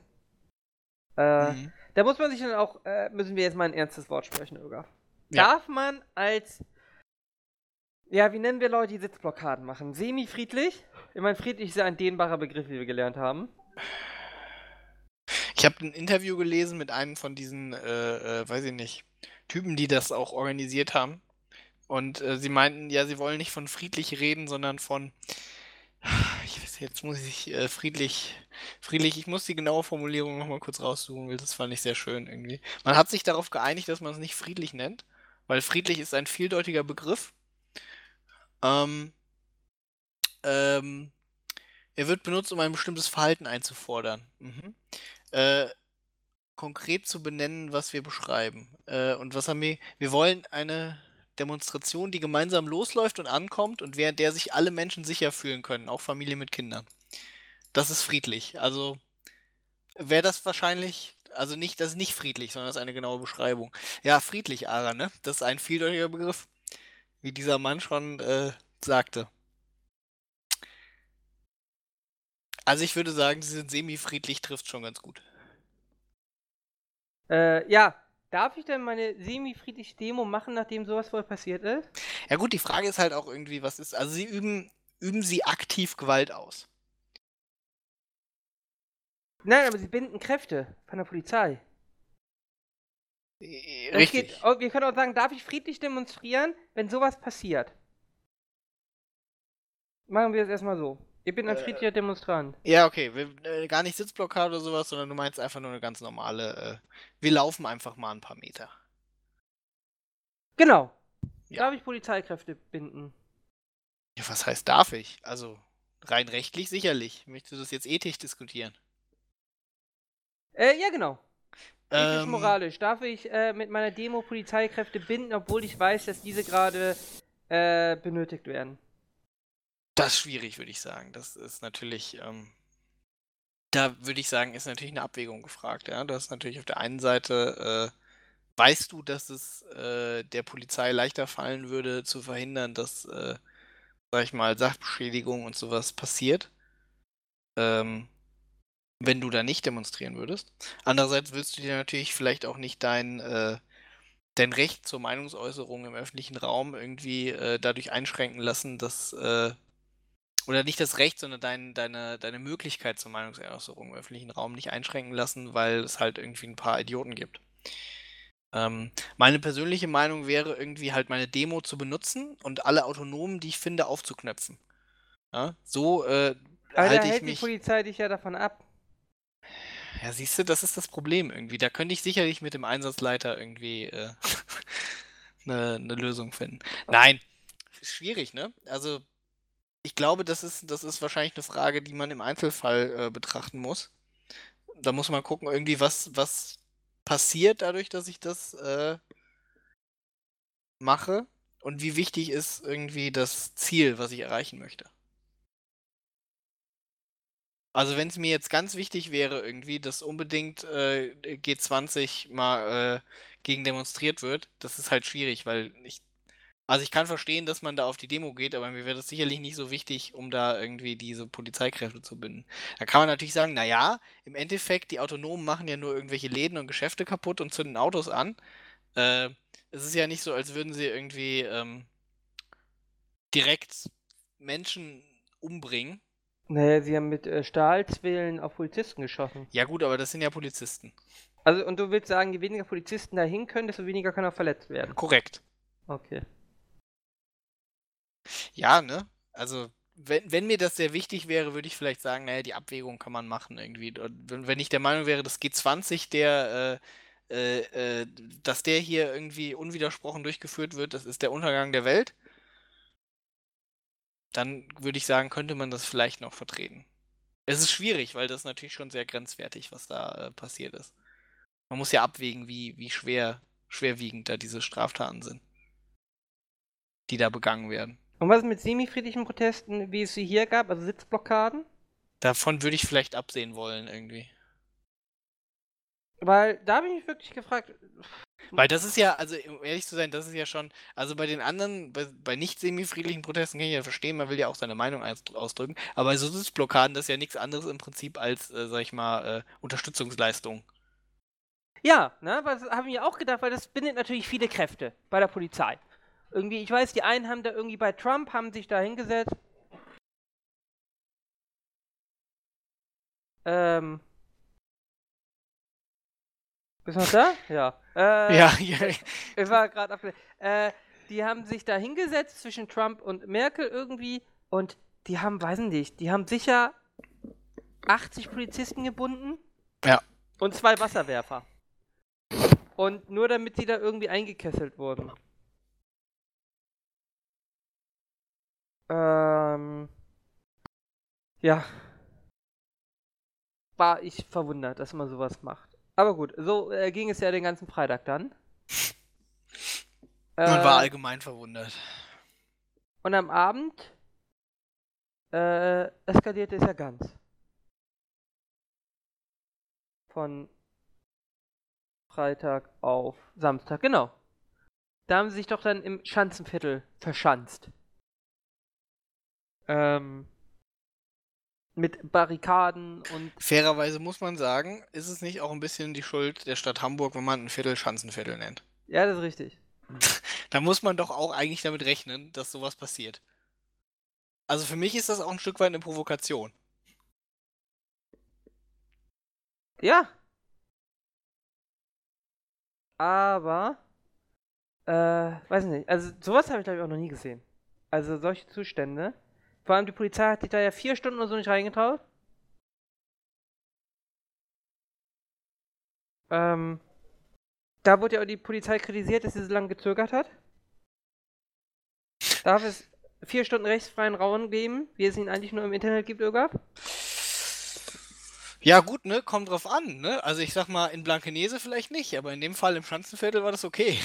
Äh, Mhm. Da muss man sich dann auch, äh, müssen wir jetzt mal ein ernstes Wort sprechen, Ögaf. Ja. Darf man als, ja, wie nennen wir Leute, die Sitzblockaden machen? Semi-friedlich? Ich meine, friedlich ist ja ein dehnbarer Begriff, wie wir gelernt haben. Ich habe ein Interview gelesen mit einem von diesen, äh, äh, weiß ich nicht, Typen, die das auch organisiert haben. Und äh, sie meinten, ja, sie wollen nicht von friedlich reden, sondern von, [sighs] ich weiß, jetzt muss ich äh, friedlich, friedlich, ich muss die genaue Formulierung nochmal kurz raussuchen, weil das fand ich sehr schön irgendwie. Man hat sich darauf geeinigt, dass man es nicht friedlich nennt, weil friedlich ist ein vieldeutiger Begriff. Ähm, ähm, er wird benutzt, um ein bestimmtes Verhalten einzufordern. Mhm. Äh, konkret zu benennen, was wir beschreiben. Äh, und was haben wir? Wir wollen eine Demonstration, die gemeinsam losläuft und ankommt und während der sich alle Menschen sicher fühlen können, auch Familien mit Kindern. Das ist friedlich. Also wäre das wahrscheinlich, also nicht, das ist nicht friedlich, sondern das ist eine genaue Beschreibung. Ja, friedlich, Ara, ne? Das ist ein vieldeutiger Begriff, wie dieser Mann schon äh, sagte. Also ich würde sagen, sie sind semi-friedlich, trifft schon ganz gut. Äh, ja, darf ich denn meine semi-friedliche Demo machen, nachdem sowas vorher passiert ist? Ja gut, die Frage ist halt auch irgendwie, was ist, also sie üben, üben sie aktiv Gewalt aus? Nein, aber sie binden Kräfte von der Polizei. Äh, Das Richtig. Geht, oh, wir können auch sagen, darf ich friedlich demonstrieren, wenn sowas passiert? Machen wir es erstmal so. Ich bin ein Äh, friedlicher Demonstrant. Ja, okay, wir, äh, gar nicht Sitzblockade oder sowas, sondern du meinst einfach nur eine ganz normale, äh, wir laufen einfach mal ein paar Meter. Genau. Ja. Darf ich Polizeikräfte binden? Ja, was heißt darf ich? Also rein rechtlich sicherlich. Möchtest du das jetzt ethisch diskutieren? Äh, ja, genau. Ethisch, Ähm, moralisch. Darf ich äh, mit meiner Demo Polizeikräfte binden, obwohl ich weiß, dass diese gerade äh, benötigt werden? Das ist schwierig, würde ich sagen. Das ist natürlich, ähm, da würde ich sagen, ist natürlich eine Abwägung gefragt. Ja? Du hast natürlich auf der einen Seite, äh, weißt du, dass es äh, der Polizei leichter fallen würde, zu verhindern, dass, äh, sag ich mal, Sachbeschädigung und sowas passiert, ähm, wenn du da nicht demonstrieren würdest. Andererseits willst du dir natürlich vielleicht auch nicht dein, äh, dein Recht zur Meinungsäußerung im öffentlichen Raum irgendwie äh, dadurch einschränken lassen, dass äh, oder nicht das Recht, sondern dein, deine, deine Möglichkeit zur Meinungsäußerung im öffentlichen Raum nicht einschränken lassen, weil es halt irgendwie ein paar Idioten gibt. Ähm, meine persönliche Meinung wäre irgendwie halt meine Demo zu benutzen und alle Autonomen, die ich finde, aufzuknöpfen. Ja, so äh, Aber da halte ich hält die mich. Polizei dich ja davon ab. Ja, siehst du, das ist das Problem irgendwie. Da könnte ich sicherlich mit dem Einsatzleiter irgendwie äh, eine, [laughs] eine Lösung finden. Nein, ist schwierig, ne? Also, ich glaube, das ist, das ist wahrscheinlich eine Frage, die man im Einzelfall äh, betrachten muss. Da muss man gucken, irgendwie, was, was passiert dadurch, dass ich das äh, mache und wie wichtig ist irgendwie das Ziel, was ich erreichen möchte. Also wenn es mir jetzt ganz wichtig wäre, irgendwie, dass unbedingt äh, G20 mal äh, gegen demonstriert wird, das ist halt schwierig, weil ich. Also ich kann verstehen, dass man da auf die Demo geht, aber mir wäre das sicherlich nicht so wichtig, um da irgendwie diese Polizeikräfte zu binden. Da kann man natürlich sagen, naja, im Endeffekt, die Autonomen machen ja nur irgendwelche Läden und Geschäfte kaputt und zünden Autos an. Äh, es ist ja nicht so, als würden sie irgendwie ähm, direkt Menschen umbringen. Naja, sie haben mit äh, Stahlzwillen auf Polizisten geschossen. Ja gut, aber das sind ja Polizisten. Also, und du willst sagen, je weniger Polizisten da hin können, desto weniger kann auch verletzt werden. Korrekt. Okay. Ja, ne? Also, wenn, wenn mir das sehr wichtig wäre, würde ich vielleicht sagen, naja, die Abwägung kann man machen irgendwie. Und wenn, wenn ich der Meinung wäre, dass G20, der, äh, äh, äh, dass der hier irgendwie unwidersprochen durchgeführt wird, das ist der Untergang der Welt, dann würde ich sagen, könnte man das vielleicht noch vertreten. Es ist schwierig, weil das natürlich schon sehr grenzwertig, was da äh, passiert ist. Man muss ja abwägen, wie, wie schwer, schwerwiegend da diese Straftaten sind, die da begangen werden. Und was ist mit semi-friedlichen Protesten, wie es sie hier gab, also Sitzblockaden? Davon würde ich vielleicht absehen wollen, irgendwie. Weil da habe ich mich wirklich gefragt, Weil das ist ja, also um ehrlich zu sein, das ist ja schon, also bei den anderen, bei, bei nicht semi-friedlichen Protesten kann ich ja verstehen, man will ja auch seine Meinung aus- ausdrücken, aber bei so Sitzblockaden, das ist ja nichts anderes im Prinzip als, äh, sag ich mal, äh, Unterstützungsleistung. ja, ne, was habe ich mir auch gedacht, weil das bindet natürlich viele Kräfte bei der Polizei. Irgendwie, ich weiß, die einen haben da irgendwie bei Trump, haben sich da hingesetzt. Ähm. Bist du noch da? Ja. Äh, Ja, [laughs] ja, Ich war gerade auf. Äh, die haben sich da hingesetzt zwischen Trump und Merkel irgendwie und die haben, weiß ich nicht, die haben sicher 80 Polizisten gebunden. Ja. Und zwei Wasserwerfer. Und nur damit sie da irgendwie eingekesselt wurden. Ähm. Ja. War ich verwundert, dass man sowas macht. Aber gut, so äh, ging es ja den ganzen Freitag dann. man war Äh, allgemein verwundert. und am Abend äh, eskalierte es ja ganz. Von Freitag auf Samstag, genau. Da haben sie sich doch dann im Schanzenviertel verschanzt. Ähm, Mit Barrikaden und. Fairerweise muss man sagen, ist es nicht auch ein bisschen die Schuld der Stadt Hamburg, wenn man ein Viertel Schanzenviertel nennt? Ja, das ist richtig. [laughs] da muss man doch auch eigentlich damit rechnen, dass sowas passiert. Also für mich ist das auch ein Stück weit eine Provokation. Ja. Aber, äh, weiß nicht. Also sowas habe ich glaube ich auch noch nie gesehen. Also solche Zustände. Vor allem die Polizei hat sich da ja vier Stunden oder so nicht reingetraut. Ähm, da wurde ja auch die Polizei kritisiert, dass sie so lange gezögert hat. Darf es vier Stunden rechtsfreien Raum geben, wie es ihn eigentlich nur im Internet gibt, Irgab? Ja, gut, ne? Kommt drauf an, ne? Also ich sag mal, in Blankenese vielleicht nicht, aber in dem Fall im Schanzenviertel war das okay.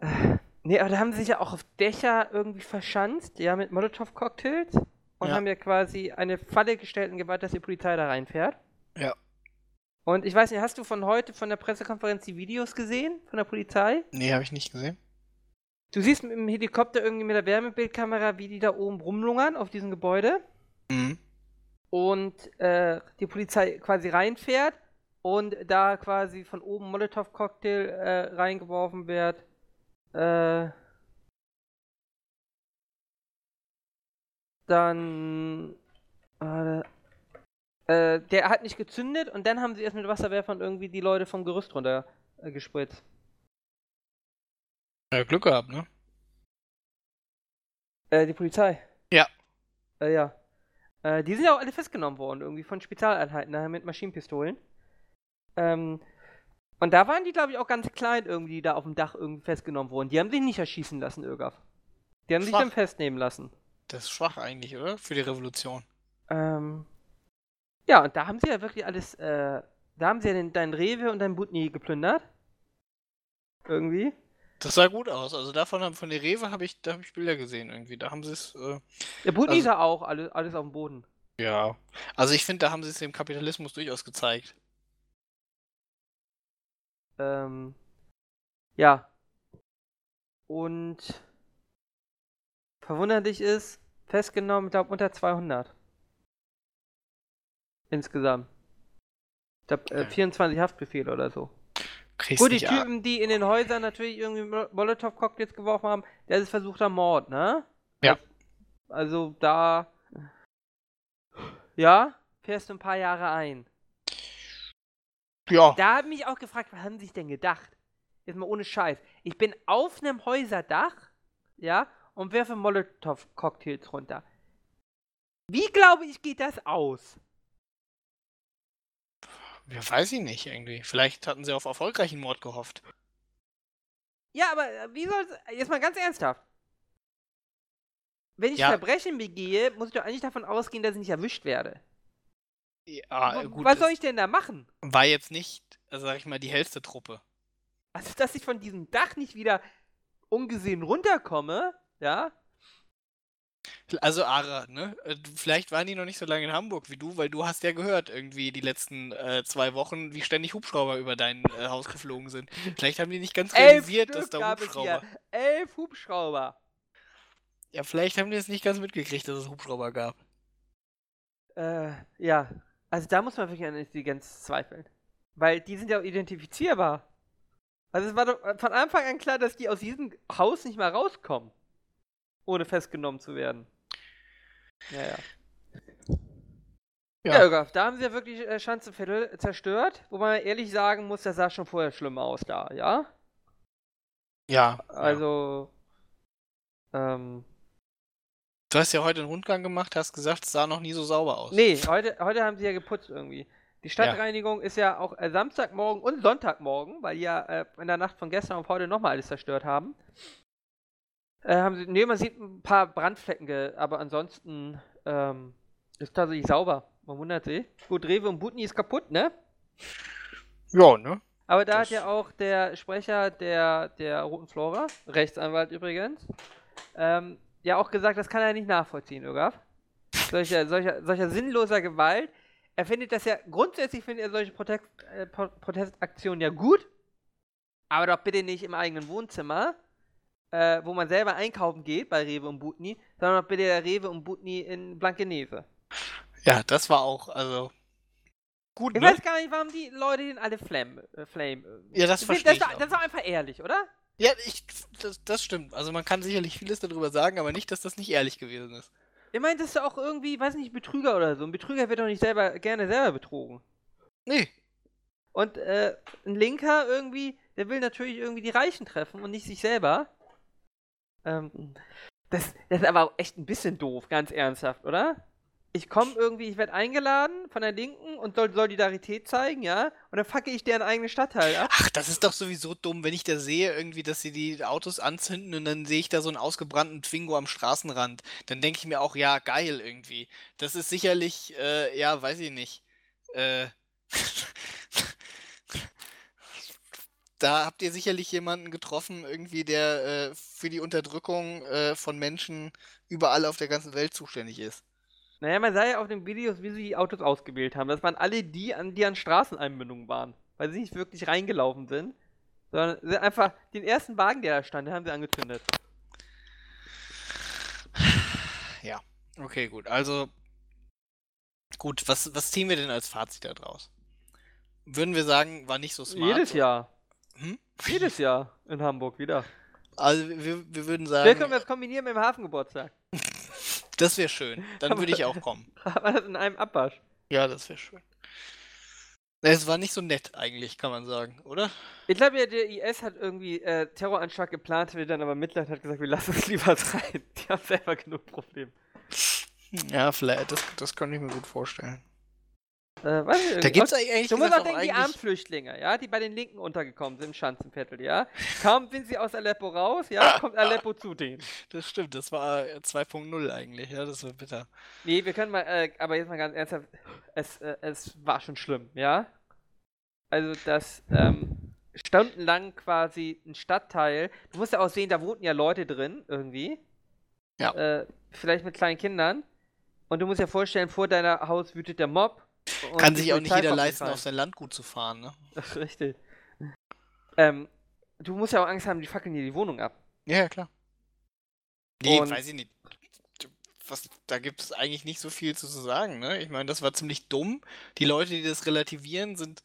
[laughs] Nee, aber da haben sie sich ja auch auf Dächer irgendwie verschanzt, ja, mit Molotow-Cocktails und Ja. haben ja quasi eine Falle gestellt und gewartet, dass die Polizei da reinfährt. Ja. Und ich weiß nicht, hast du von heute von der Pressekonferenz die Videos gesehen von der Polizei? Nee, habe ich nicht gesehen. Du siehst mit dem Helikopter irgendwie mit der Wärmebildkamera, wie die da oben rumlungern auf diesem Gebäude Mhm. und äh, die Polizei quasi reinfährt und da quasi von oben Molotow-Cocktail äh, reingeworfen wird. Äh, dann äh, äh, der hat nicht gezündet und dann haben sie erst mit Wasserwerfern irgendwie die Leute vom Gerüst runter äh, gespritzt. Ja, Glück gehabt, ne? Äh, die Polizei. Ja. Äh, ja. Äh, die sind ja auch alle festgenommen worden, irgendwie von Spezialeinheiten, daher mit Maschinenpistolen. Ähm, und da waren die, glaube ich, auch ganz klein irgendwie, die da auf dem Dach irgendwie festgenommen wurden. Die haben sich nicht erschießen lassen, Irgaf. Die haben sich Schwach. dann festnehmen lassen. Das ist schwach eigentlich, oder? Für die Revolution. Ähm, ja, und da haben sie ja wirklich alles, äh, da haben sie ja den, dein Rewe und dein Butni geplündert. Irgendwie. Das sah gut aus. Also davon haben- von der Rewe habe ich, da habe ich Bilder gesehen irgendwie. Da haben sie es. Äh, Der Butni Also- sah auch alles, alles auf dem Boden. ja. Also ich finde, da haben sie es dem Kapitalismus durchaus gezeigt. Ähm, ja. Und verwunderlich ist, festgenommen, ich glaube, unter 200. Insgesamt. Ich glaube, äh, Ja. 24 Haftbefehle oder so. Kriegst Gut, die Typen, die in den Häusern natürlich irgendwie Mo- Molotow-Cocktails geworfen haben, das ist versuchter Mord, ne? Ja. Also da. Ja, fährst du ein paar Jahre ein. Ja. Da habe ich mich auch gefragt, was haben sie sich denn gedacht? Jetzt mal ohne Scheiß. Ich bin auf einem Häuserdach, ja, und werfe Molotow-Cocktails runter. Wie glaube ich, geht das aus? ja. Weiß ich nicht irgendwie. Vielleicht hatten sie auf erfolgreichen Mord gehofft. Ja, aber äh, wie soll's. Jetzt mal ganz ernsthaft. Wenn ich Ja. Verbrechen begehe, muss ich doch eigentlich davon ausgehen, dass ich nicht erwischt werde. Ja, W- gut. Was soll ich denn da machen? War jetzt nicht, also sag ich mal, die hellste Truppe. Also, dass ich von diesem Dach nicht wieder ungesehen runterkomme, ja? Also Ara, ne? Äh, Vielleicht waren die noch nicht so lange in Hamburg wie du, weil du hast ja gehört irgendwie die letzten äh, zwei Wochen, wie ständig Hubschrauber über dein äh, Haus geflogen sind. Vielleicht haben die nicht ganz Elf realisiert, Stück dass da gab es Hubschrauber. Elf Hubschrauber. Ja, vielleicht haben die es nicht ganz mitgekriegt, dass es Hubschrauber gab. Äh, ja. Also da muss man wirklich an Intelligenz zweifeln. Weil die sind ja auch identifizierbar. Also es war doch von Anfang an klar, dass die aus diesem Haus nicht mal rauskommen. Ohne festgenommen zu werden. Ja, ja. Ja, Ja. Da haben sie ja wirklich äh, Schanzenviertel zerstört. Wo man ehrlich sagen muss, das sah schon vorher schlimm aus da, ja? Ja. ja. Also, ähm, Du hast ja heute einen Rundgang gemacht, hast gesagt, es sah noch nie so sauber aus. Nee, heute, heute haben sie ja geputzt irgendwie. Die Stadtreinigung ist ja auch äh, Samstagmorgen und Sonntagmorgen, weil die ja äh, in der Nacht von gestern auf heute nochmal alles zerstört haben. Äh, haben sie, nee, man sieht ein paar Brandflecken, aber ansonsten ähm, ist tatsächlich sauber. Man wundert sich. Gut, Rewe und Butni ist kaputt, ne? Ja, ne? Aber da Das- hat ja auch der Sprecher der, der Roten Flora, Rechtsanwalt übrigens, ähm, ja auch gesagt, das kann er nicht nachvollziehen, Ögaf. Solcher, solcher, solcher sinnloser Gewalt. Er findet das ja, grundsätzlich findet er solche Protest, äh, Pro- Protestaktionen ja gut, aber doch bitte nicht im eigenen Wohnzimmer, äh, wo man selber einkaufen geht, bei Rewe und Butni, sondern doch bitte der Rewe und Butni in Blankenese. Ja, das war auch, also. Gut, Ich ne? weiß gar nicht, warum die Leute den alle Flame. Äh, Flame äh, Ja, das verstehe das, ich war, das war einfach ehrlich, oder? Ja, ich, das, das stimmt. Also man kann sicherlich vieles darüber sagen, aber nicht, dass das nicht ehrlich gewesen ist. Ich meine, das ist auch irgendwie, weiß nicht, Betrüger oder so. Ein Betrüger wird doch nicht selber gerne selber betrogen. Nee. Und äh, ein Linker irgendwie, der will natürlich irgendwie die Reichen treffen und nicht sich selber. Ähm, das, das ist aber auch echt ein bisschen doof, ganz ernsthaft, oder? Ich komme irgendwie, ich werde eingeladen von der Linken und soll Solidarität zeigen, ja? Und dann facke ich deren eigenen Stadtteil ab. Ach, das ist doch sowieso dumm, wenn ich da sehe, irgendwie, dass sie die Autos anzünden und dann sehe ich da so einen ausgebrannten Twingo am Straßenrand. Dann denke ich mir auch, ja, geil irgendwie. Das ist sicherlich, äh, ja, weiß ich nicht. Äh, [laughs] da habt ihr sicherlich jemanden getroffen, irgendwie, der äh, für die Unterdrückung äh, von Menschen überall auf der ganzen Welt zuständig ist. Naja, man sah ja auf den Videos, wie sie die Autos ausgewählt haben. Das waren alle die, an, die an Straßeneinbindungen waren. Weil sie nicht wirklich reingelaufen sind. Sondern sie einfach den ersten Wagen, der da stand, den haben sie angezündet. Ja, okay, gut. Also, gut, was, was ziehen wir denn als Fazit daraus? Würden wir sagen, war nicht so smart? Jedes Jahr. Hm? Jedes Jahr in Hamburg wieder. Also, wir, wir würden Wir sagen, können das kombinieren mit dem Hafengeburtstag. [laughs] das wäre schön. Dann würde ich auch kommen. [laughs] Aber das in einem Abwasch. Ja, das wäre schön. Es war nicht so nett eigentlich, kann man sagen, oder? Ich glaube ja, der IS hat irgendwie äh, Terroranschlag geplant, wir dann aber Mitleid hat gesagt, wir lassen es [laughs] lieber sein. Die haben selber genug Probleme. Ja, vielleicht, das, das kann ich mir gut vorstellen. Äh, weiß ich Da irgendwie- gibt es Und eigentlich Du musst auch denken, die Armflüchtlinge, ja, die bei den Linken untergekommen sind im Schanzenviertel, ja. [laughs] Kaum sind sie aus Aleppo raus, ja, kommt Aleppo zu denen. Das stimmt, das war äh, 2.0 eigentlich, ja, das war bitter. Nee, wir können mal, äh, aber jetzt mal ganz ernsthaft, es, äh, es war schon schlimm, ja. Also, dass ähm, stundenlang quasi ein Stadtteil, du musst ja auch sehen, da wohnten ja Leute drin, irgendwie. Ja. Äh, vielleicht mit kleinen Kindern. Und du musst dir vorstellen, vor deiner Haus wütet der Mob. Und Kann sich auch nicht jeder leisten, auf sein Landgut zu fahren, ne? Ach, richtig. Ähm, du musst ja auch Angst haben, die fackeln dir die Wohnung ab. Ja, ja, klar. Nee, Und- weiß ich nicht. Was, da gibt es eigentlich nicht so viel zu sagen, ne? Ich meine, das war ziemlich dumm. Die Leute, die das relativieren, sind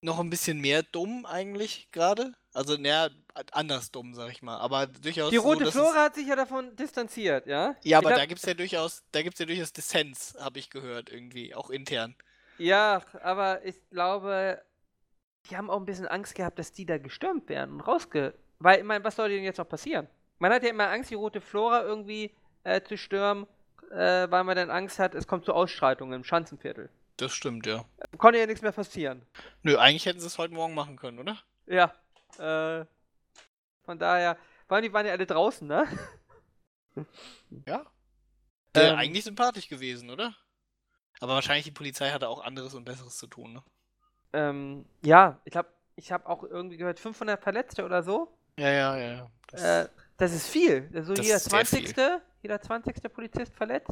noch ein bisschen mehr dumm eigentlich gerade. Also, naja, anders dumm, sag ich mal. Aber durchaus Die so, rote dass Flora hat sich ja davon distanziert, ja? Ja, aber da glaub- gibt es ja durchaus, da gibt's ja durchaus Dissens, habe ich gehört, irgendwie, auch intern. Ja, aber ich glaube, die haben auch ein bisschen Angst gehabt, dass die da gestürmt werden und rausge... Weil, ich meine, was soll denn jetzt noch passieren? Man hat ja immer Angst, die rote Flora irgendwie äh, zu stürmen, äh, weil man dann Angst hat, es kommt zu Ausschreitungen im Schanzenviertel. Das stimmt, ja. Konnte ja nichts mehr passieren. Nö, eigentlich hätten sie es heute Morgen machen können, oder? Ja, äh, von daher, weil die waren ja alle draußen, ne? Ja. Äh, Ähm. eigentlich sympathisch gewesen, oder? Aber wahrscheinlich die Polizei hatte auch anderes und Besseres zu tun, ne? Ähm, ja, ich glaube, ich habe auch irgendwie gehört, 500 Verletzte oder so. Ja, ja, ja. ja. Das, Äh, das ist viel. Also Das jeder ist sehr 20. Jeder 20. Polizist verletzt.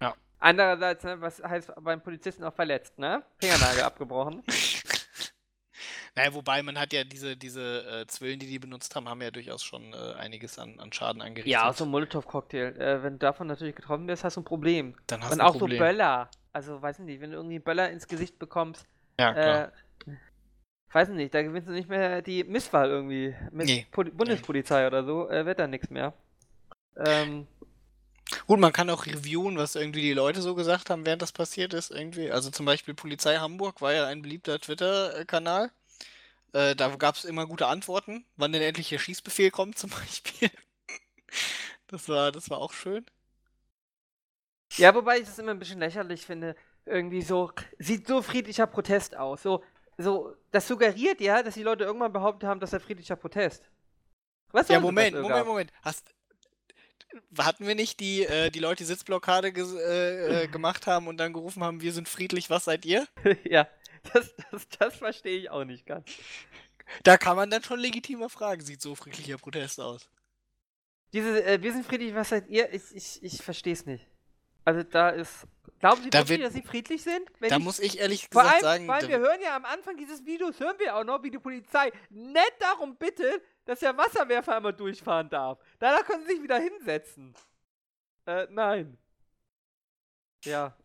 Ja. Andererseits, ne, was heißt beim Polizisten auch verletzt, ne? Fingernagel abgebrochen. [laughs] naja, wobei man hat ja diese, diese äh, Zwillen, die die benutzt haben, haben ja durchaus schon äh, einiges an, an Schaden angerichtet. Ja, so ein Molotow-Cocktail. Äh, wenn du davon natürlich getroffen wirst, hast du ein Problem. Dann hast du ein auch Problem. so Böller. Also, weiß nicht, wenn du irgendwie einen Böller ins Gesicht bekommst, Ja, klar. äh, weiß nicht, da gewinnst du nicht mehr die Misswahl irgendwie. Mit Nee. Poli Bundespolizei oder so, äh, wird da nichts mehr. Ähm, Gut, man kann auch reviewen, was irgendwie die Leute so gesagt haben, während das passiert ist, irgendwie. Also zum Beispiel Polizei Hamburg war ja ein beliebter Twitter-Kanal. Äh, da gab es immer gute Antworten, wann denn endlich der Schießbefehl kommt, zum [laughs] Beispiel. Das war, das war auch schön. Ja, wobei ich das immer ein bisschen lächerlich finde. Irgendwie so, sieht so friedlicher Protest aus. So, so, das suggeriert ja, dass die Leute irgendwann behauptet haben, dass er friedlicher Protest. Was Ja, Moment, Moment, Irga? Moment. Hast, hatten wir nicht die, äh, die Leute, die Sitzblockade äh, äh, [laughs] gemacht haben und dann gerufen haben, wir sind friedlich, was seid ihr? [laughs] ja, das, das, das verstehe ich auch nicht ganz. Da kann man dann schon legitimer fragen, sieht so friedlicher Protest aus. Diese, äh, wir sind friedlich, was seid ihr? Ich, ich, ich verstehe es nicht. Also da ist. Glauben Sie Da wirklich, dass Sie friedlich sind? Wenn Da ich- muss ich ehrlich vor gesagt allem, sagen, weil wir hören ja am Anfang dieses Videos, hören wir auch noch, wie die Polizei nett darum bittet, dass der Wasserwerfer einmal durchfahren darf. Danach können Sie sich wieder hinsetzen. Äh, nein. Ja.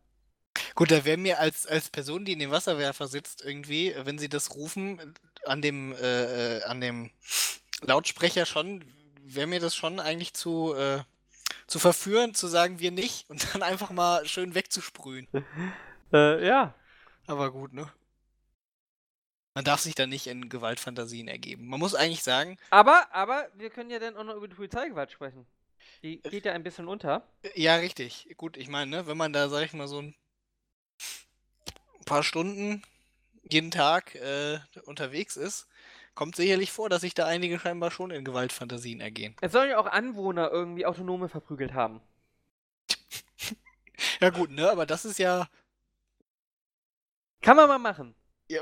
Gut, da wäre mir als, als Person, die in dem Wasserwerfer sitzt, irgendwie, wenn sie das rufen, an dem, äh, äh an dem Lautsprecher schon, wäre mir das schon eigentlich zu, äh, zu verführen, zu sagen, wir nicht und dann einfach mal schön wegzusprühen. [laughs] äh, ja. Aber gut, ne? Man darf sich da nicht in Gewaltfantasien ergeben. Man muss eigentlich sagen. Aber, aber wir können ja dann auch noch über die Polizeigewalt sprechen. Die geht ja ein bisschen unter. Ja, richtig. Gut, ich meine, ne, wenn man da, sag ich mal, so ein paar Stunden jeden Tag äh, unterwegs ist, kommt sicherlich vor, dass sich da einige scheinbar schon in Gewaltfantasien ergehen. Es sollen ja auch Anwohner irgendwie Autonome verprügelt haben. [laughs] ja gut, ne, aber das ist ja... Kann man mal machen. Ja,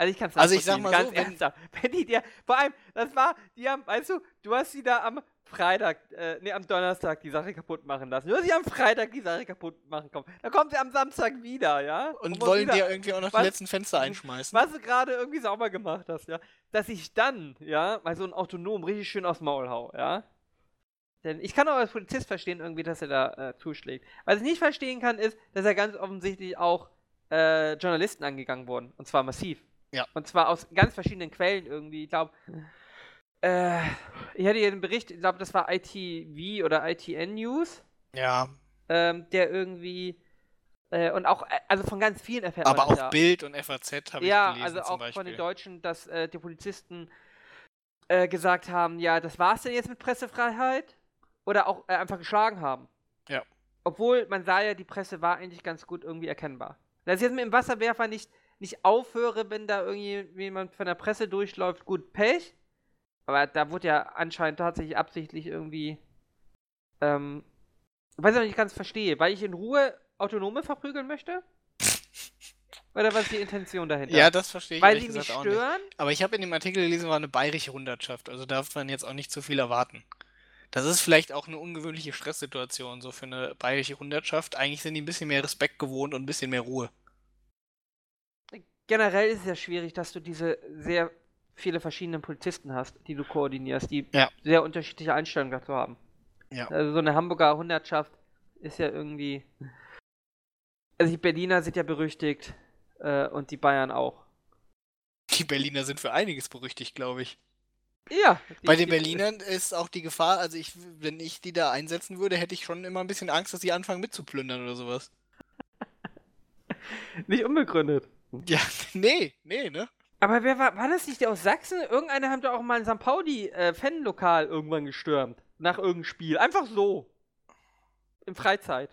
also ich kann es Also ich sag mal ganz so, ernsthaft. Wenn die dir, vor allem, das war, die haben, weißt du, du hast sie da am Freitag, äh, nee, am Donnerstag die Sache kaputt machen lassen. Hast sie am Freitag die Sache kaputt machen kommen. Dann kommt sie am Samstag wieder, ja? Und, und wollen dir irgendwie auch noch was, die letzten Fenster einschmeißen. Was du gerade irgendwie sauber gemacht hast, ja? Dass ich dann, ja, mal so ein Autonom richtig schön aufs Maul hau, ja? Denn ich kann auch als Polizist verstehen, irgendwie, dass er da äh, zuschlägt. Was ich nicht verstehen kann, ist, dass er ganz offensichtlich auch äh, Journalisten angegangen wurden. Und zwar massiv. Ja. Und zwar aus ganz verschiedenen Quellen irgendwie. Ich glaube, äh, ich hatte hier einen Bericht, ich glaube, das war ITV oder ITN News. Ja. Ähm, der irgendwie äh, und auch, äh, also von ganz vielen erfährt Aber auch ja. Bild und FAZ habe ja, ich gelesen. Ja, also auch Beispiel. von den Deutschen, dass äh, die Polizisten äh, gesagt haben, ja, das war's denn jetzt mit Pressefreiheit? Oder auch äh, einfach geschlagen haben. Ja. Obwohl man sah ja, die Presse war eigentlich ganz gut irgendwie erkennbar. Das ist jetzt mit dem Wasserwerfer nicht nicht aufhöre, wenn da irgendjemand von der Presse durchläuft, gut, Pech. Aber da wurde ja anscheinend tatsächlich absichtlich irgendwie, ähm, weiß ich nicht ganz verstehe, weil ich in Ruhe Autonome verprügeln möchte? Oder was ist die Intention dahinter? Ja, das verstehe ich. Weil sie mich stören? Aber ich habe in dem Artikel gelesen, war eine bayerische Hundertschaft, also darf man jetzt auch nicht zu viel erwarten. Das ist vielleicht auch eine ungewöhnliche Stresssituation, so für eine bayerische Hundertschaft. Eigentlich sind die ein bisschen mehr Respekt gewohnt und ein bisschen mehr Ruhe generell ist es ja schwierig, dass du diese sehr viele verschiedene Polizisten hast, die du koordinierst, die ja. sehr unterschiedliche Einstellungen dazu haben. Ja. Also so eine Hamburger Hundertschaft ist ja irgendwie. Also die Berliner sind ja berüchtigt äh, und die Bayern auch. Die Berliner sind für einiges berüchtigt, glaube ich. Ja. Bei den Berlinern ist auch die Gefahr, also ich, wenn ich die da einsetzen würde, hätte ich schon immer ein bisschen Angst, dass sie anfangen mitzuplündern oder sowas. [laughs] Nicht unbegründet. Ja, [laughs] nee, nee, ne? Aber wer war, war das nicht der aus Sachsen? Irgendeiner hat doch auch mal ein St. Pauli-Fanlokal äh, irgendwann gestürmt. Nach irgendeinem Spiel. Einfach so. In Freizeit.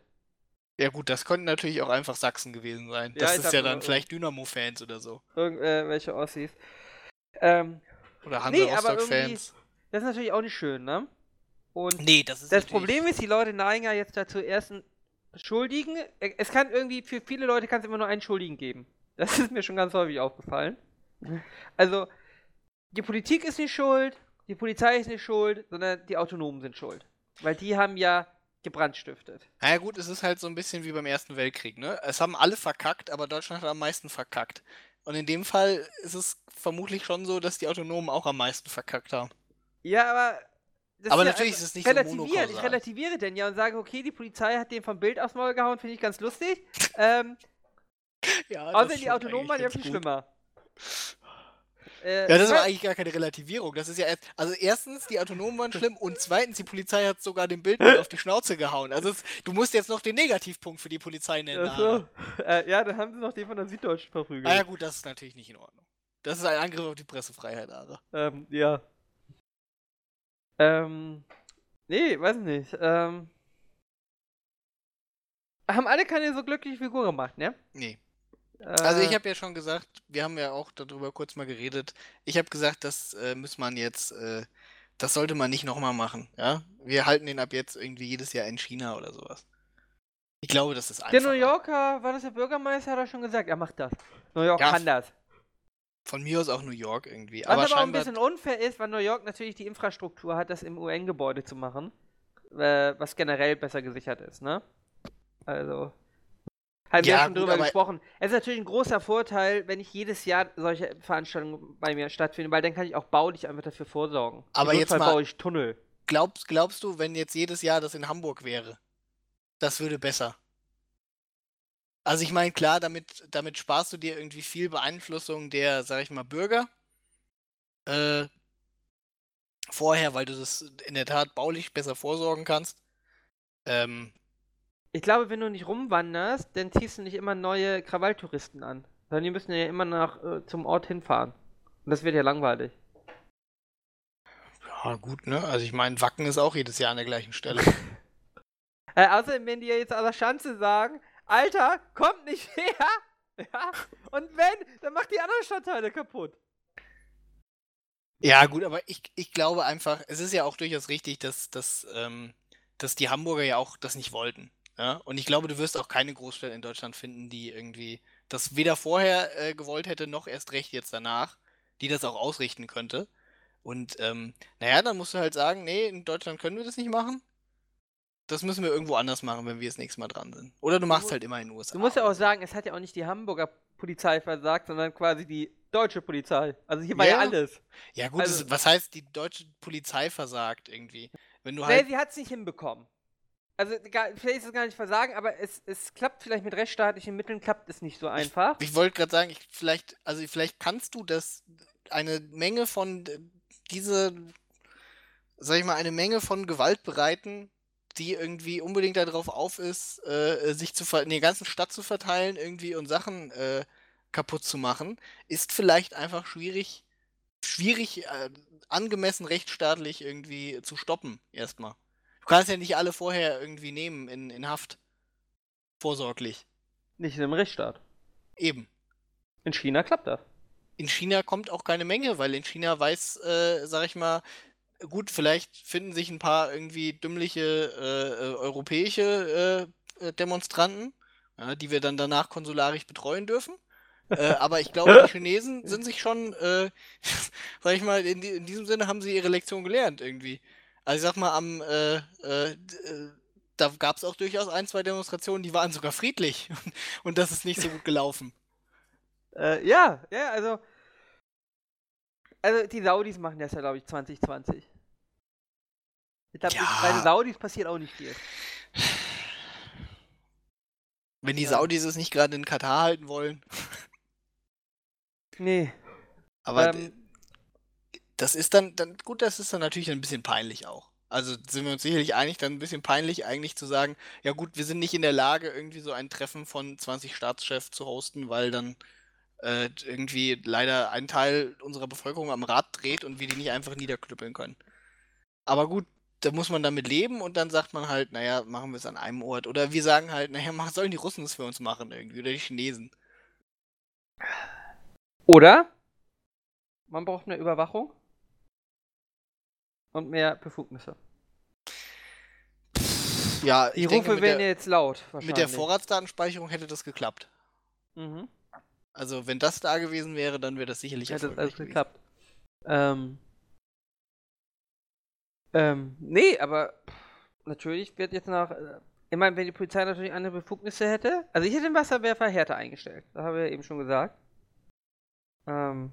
Ja, gut, das konnten natürlich auch einfach Sachsen gewesen sein. Ja, das ist ja dann vielleicht Dynamo-Fans oder so. Irgendwelche äh, Ossis. Ähm, oder Hansa nee, Rostock-Fans. Das ist natürlich auch nicht schön, ne? Und nee, das ist Das Problem ist, die Leute neigen ja jetzt dazu, ersten Schuldigen. Es kann irgendwie, für viele Leute kann es immer nur einen Schuldigen geben. Das ist mir schon ganz häufig aufgefallen. Also, die Politik ist nicht schuld, die Polizei ist nicht schuld, sondern die Autonomen sind schuld. Weil die haben ja gebrandstiftet. Naja gut, es ist halt so ein bisschen wie beim Ersten Weltkrieg, ne? Es haben alle verkackt, aber Deutschland hat am meisten verkackt. Und in dem Fall ist es vermutlich schon so, dass die Autonomen auch am meisten verkackt haben. Ja, aber. aber ist natürlich ja, ist es nicht relativiert. So Ich relativiere denn ja und sage, okay, die Polizei hat den vom Bild aufs Maul gehauen, finde ich ganz lustig. ähm, [laughs] ja, Außer die Autonomen waren ja viel schlimmer. Äh, ja, das war eigentlich gar keine Relativierung. Das ist ja erst, also erstens, die Autonomen waren schlimm und zweitens, die Polizei hat sogar dem Bild [laughs] auf die Schnauze gehauen. Also es, du musst jetzt noch den Negativpunkt für die Polizei nennen. So. Äh, ja, dann haben sie noch den von der Süddeutschen verprügelt. Ah ja gut, das ist natürlich nicht in Ordnung. Das ist ein Angriff auf die Pressefreiheit, Ara. Ähm, ja. Ähm, nee, weiß nicht. Ähm, haben alle keine so glückliche Figur gemacht, ne? Nee. Also ich äh. habe ja schon gesagt, wir haben ja auch darüber kurz mal geredet. Ich habe gesagt, das äh, muss man jetzt, äh, das sollte man nicht nochmal machen. Ja, wir halten den ab jetzt irgendwie jedes Jahr in China oder sowas. Ich glaube, das ist einfach. Der New Yorker, war das der Bürgermeister, hat er schon gesagt, er macht das. New York ja, kann das. Von mir aus auch New York irgendwie. Was aber, aber auch ein bisschen unfair ist, weil New York natürlich die Infrastruktur hat, das im UN-Gebäude zu machen. Äh, was generell besser gesichert ist, ne? Also. Haben ja, wir schon drüber gesprochen. Es ist natürlich ein großer Vorteil, wenn ich jedes Jahr solche Veranstaltungen bei mir stattfinden, weil dann kann ich auch baulich einfach dafür vorsorgen. Aber jetzt mal, baue ich Tunnel. Glaubst, glaubst du, wenn jetzt jedes Jahr das in Hamburg wäre, das würde besser? Also ich meine, klar, damit, damit sparst du dir irgendwie viel Beeinflussung der, sag ich mal, Bürger. Äh, vorher, weil du das in der Tat baulich besser vorsorgen kannst. Ähm, Ich glaube, wenn du nicht rumwanderst, dann ziehst du nicht immer neue Krawalltouristen an. Sondern die müssen ja immer nach äh, zum Ort hinfahren. Und das wird ja langweilig. ja, gut, ne? Also ich meine, Wacken ist auch jedes Jahr an der gleichen Stelle. [laughs] Äh, außerdem, wenn die jetzt aus der Schanze sagen, Alter, kommt nicht her! [laughs] Ja, und wenn, dann macht die anderen Stadtteile kaputt. Ja, gut, aber ich, ich glaube einfach, es ist ja auch durchaus richtig, dass, dass, ähm, dass die Hamburger ja auch das nicht wollten. Ja? Und ich glaube, du wirst auch keine Großstadt in Deutschland finden, die irgendwie das weder vorher äh, gewollt hätte, noch erst recht jetzt danach, die das auch ausrichten könnte. Und ähm, naja, dann musst du halt sagen, nee, in Deutschland können wir das nicht machen. Das müssen wir irgendwo anders machen, wenn wir das nächste Mal dran sind. Oder du machst mu- halt immer in den USA. Du musst ja auch sagen, es hat ja auch nicht die Hamburger Polizei versagt, sondern quasi die deutsche Polizei. Also hier war ja, Ja. alles. Ja, gut, also- es, was heißt, die deutsche Polizei versagt irgendwie? Wenn du Nee, halt. sie hat es nicht hinbekommen. Also vielleicht ist es gar nicht Versagen, aber es, es klappt vielleicht mit rechtsstaatlichen Mitteln, klappt es nicht so einfach. Ich wollte gerade sagen, ich, vielleicht, also vielleicht kannst du das, eine Menge von äh, diese, sag ich mal, eine Menge von Gewaltbereiten, die irgendwie unbedingt darauf auf ist, äh, sich zu in der ganzen Stadt zu verteilen irgendwie und Sachen äh, kaputt zu machen, ist vielleicht einfach schwierig, schwierig, äh, angemessen rechtsstaatlich irgendwie zu stoppen, erstmal. Du kannst ja nicht alle vorher irgendwie nehmen in, in Haft. Vorsorglich. Nicht in einem Rechtsstaat. Eben. In China klappt das. in China kommt auch keine Menge, weil in China weiß, äh, sag ich mal, gut, vielleicht finden sich ein paar irgendwie dümmliche äh, äh, europäische äh, äh, Demonstranten, ja, die wir dann danach konsularisch betreuen dürfen. äh, [laughs] aber ich glaube, die Chinesen [laughs] sind sich schon, äh, [laughs] sag ich mal, in, die, in diesem Sinne haben sie ihre Lektion gelernt irgendwie. Also ich sag mal, am äh, äh, äh, da gab es auch durchaus ein, zwei Demonstrationen, die waren sogar friedlich. [laughs] Und das ist nicht so gut gelaufen. [laughs] Äh, ja, ja, also. Also die Saudis machen das ja, glaube ich, 2020. Ich glaube, Ja. bei den Saudis passiert auch nicht viel. Wenn die. Saudis es nicht gerade in Katar halten wollen. Nee. Aber ähm, das ist dann, dann, gut, das ist dann natürlich ein bisschen peinlich auch. Also sind wir uns sicherlich einig, dann ein bisschen peinlich eigentlich zu sagen, ja gut, wir sind nicht in der Lage, irgendwie so ein Treffen von 20 Staatschefs zu hosten, weil dann äh, irgendwie leider ein Teil unserer Bevölkerung am Rad dreht und wir die nicht einfach niederknüppeln können. Aber gut, da muss man damit leben und dann sagt man halt, naja, machen wir es an einem Ort. Oder wir sagen halt, naja, sollen die Russen es für uns machen irgendwie oder die Chinesen. Oder man braucht mehr Überwachung und mehr Befugnisse. Ja, Die ich Rufe denke, werden der, jetzt laut. mit der. Vorratsdatenspeicherung hätte das geklappt. Mhm. Also wenn das da gewesen wäre, dann wäre das sicherlich Hätte das alles gewesen. geklappt. Ähm. Ähm, nee, aber pff, natürlich wird jetzt nach. Äh, ich meine, wenn die Polizei natürlich andere Befugnisse hätte. Also ich hätte den Wasserwerfer härter eingestellt. Das haben wir ja eben schon gesagt. Ähm.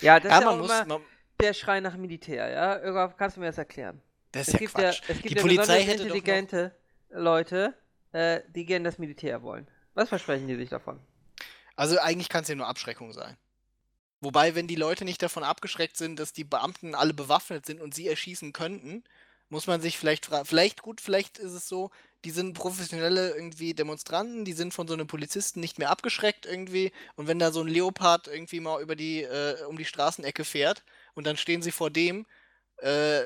Ja, das Ja, ist ja man muss, immer man, der Schrei nach Militär, ja? Kannst du mir das erklären. das Es ist ja gibt Quatsch. ja, es gibt die ja Polizei hätte intelligente Leute, äh, die gerne das Militär wollen. Was versprechen die sich davon? also eigentlich kann es ja nur Abschreckung sein. Wobei, wenn die Leute nicht davon abgeschreckt sind, dass die Beamten alle bewaffnet sind und sie erschießen könnten, muss man sich vielleicht fragen, vielleicht gut, vielleicht ist es so, die sind professionelle irgendwie Demonstranten, die sind von so einem Polizisten nicht mehr abgeschreckt irgendwie und wenn da so ein Leopard irgendwie mal über die, äh, um die Straßenecke fährt und dann stehen sie vor dem, äh,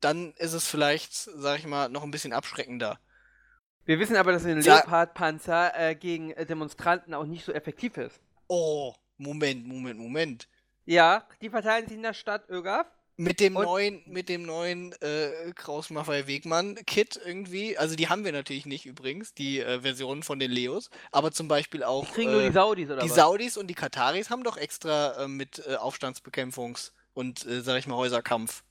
dann ist es vielleicht, sag ich mal, noch ein bisschen abschreckender. Wir wissen aber, dass ein Leopard-Panzer äh, gegen äh, Demonstranten auch nicht so effektiv ist. Oh, Moment, Moment, Moment. Ja, die verteilen sich in der Stadt Ögaf. Mit dem Und- neuen, mit dem neuen äh, Kraus Maffei Wegmann Kit irgendwie, also die haben wir natürlich nicht übrigens, die äh, Versionen von den Leos, aber zum Beispiel auch Die kriegen äh, nur die Saudis oder die was? Saudis und die Kataris haben doch extra äh, mit äh, Aufstandsbekämpfungs- und, äh, sag ich mal, Häuserkampf.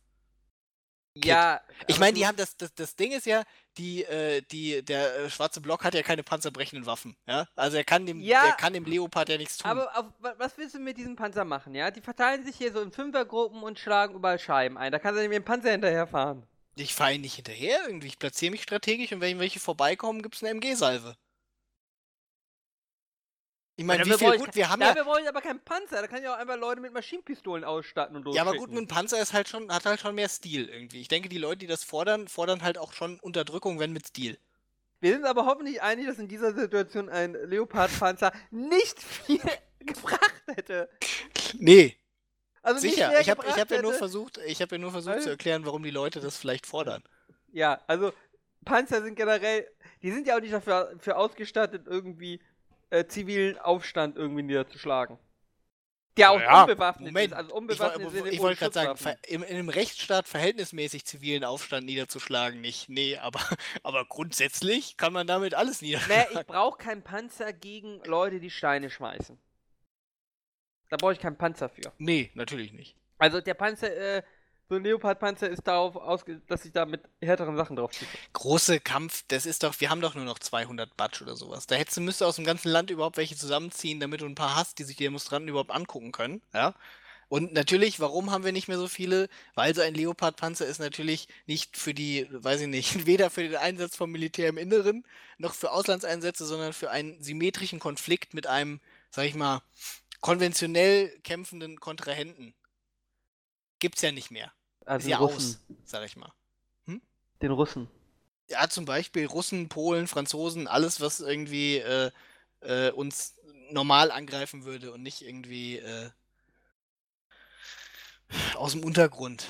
ja. Ich meine, die haben das, das, das Ding ist ja, die, äh, die, der äh, schwarze Block hat ja keine panzerbrechenden Waffen, ja? Also er kann dem, Ja. der kann dem Leopard ja nichts tun. Aber auf, wa- was willst du mit diesem Panzer machen, ja? Die verteilen sich hier so in Fünfergruppen und schlagen überall Scheiben ein. Da kannst du nicht mit dem Panzer hinterherfahren. ich fahre ihn nicht hinterher irgendwie, ich platziere mich strategisch und wenn welche vorbeikommen, gibt's eine MG-Salve. Ich meine, wie viel, wollen- gut, wir haben Ja, ja, wir wollen aber keinen Panzer, da kann ja auch einfach Leute mit Maschinenpistolen ausstatten und ja, aber gut, dem Panzer ist halt schon, hat halt schon mehr Stil irgendwie. Ich denke, die Leute, die das fordern, fordern halt auch schon Unterdrückung, wenn mit Stil. Wir sind aber hoffentlich einig, dass in dieser Situation ein Leopard-Panzer nicht viel [laughs] gebracht hätte. Nee, Also sicher. Ich habe ich hab ja nur versucht, ich habe ja nur versucht Weil- zu erklären, warum die Leute das vielleicht fordern. Ja, also Panzer sind generell, die sind ja auch nicht dafür für ausgestattet, irgendwie äh, zivilen Aufstand irgendwie niederzuschlagen. Der auch Ja, unbewaffnet Moment. ist. Also Ich, unbewaffnet sind ich wollte gerade sagen, in, in einem Rechtsstaat verhältnismäßig zivilen Aufstand niederzuschlagen, nicht. Nee, aber, [laughs] aber grundsätzlich kann man damit alles Nee, niederschlagen. ich brauche keinen Panzer gegen Leute, die Steine schmeißen. Da brauche ich keinen Panzer für. Nee, natürlich nicht. Also der Panzer, äh, so ein Leopard-Panzer ist darauf ausge, dass ich da mit härteren Sachen drauf schieße. Große Kampf, das ist doch, wir haben doch nur noch 200 Batsch oder sowas. Da hättest du, müsste aus dem ganzen Land überhaupt welche zusammenziehen, damit du ein paar hast, die sich die Demonstranten überhaupt angucken können, ja. Und natürlich, warum haben wir nicht mehr so viele? Weil so ein Leopard-Panzer ist natürlich nicht für die, weiß ich nicht, [laughs] weder für den Einsatz vom Militär im Inneren, noch für Auslandseinsätze, sondern für einen symmetrischen Konflikt mit einem, sag ich mal, konventionell kämpfenden Kontrahenten. Gibt's ja nicht mehr. Also Ist ja Russen. aus, sag ich mal. Den Russen. Ja, zum Beispiel Russen, Polen, Franzosen, alles, was irgendwie äh, äh, uns normal angreifen würde und nicht irgendwie äh, aus dem Untergrund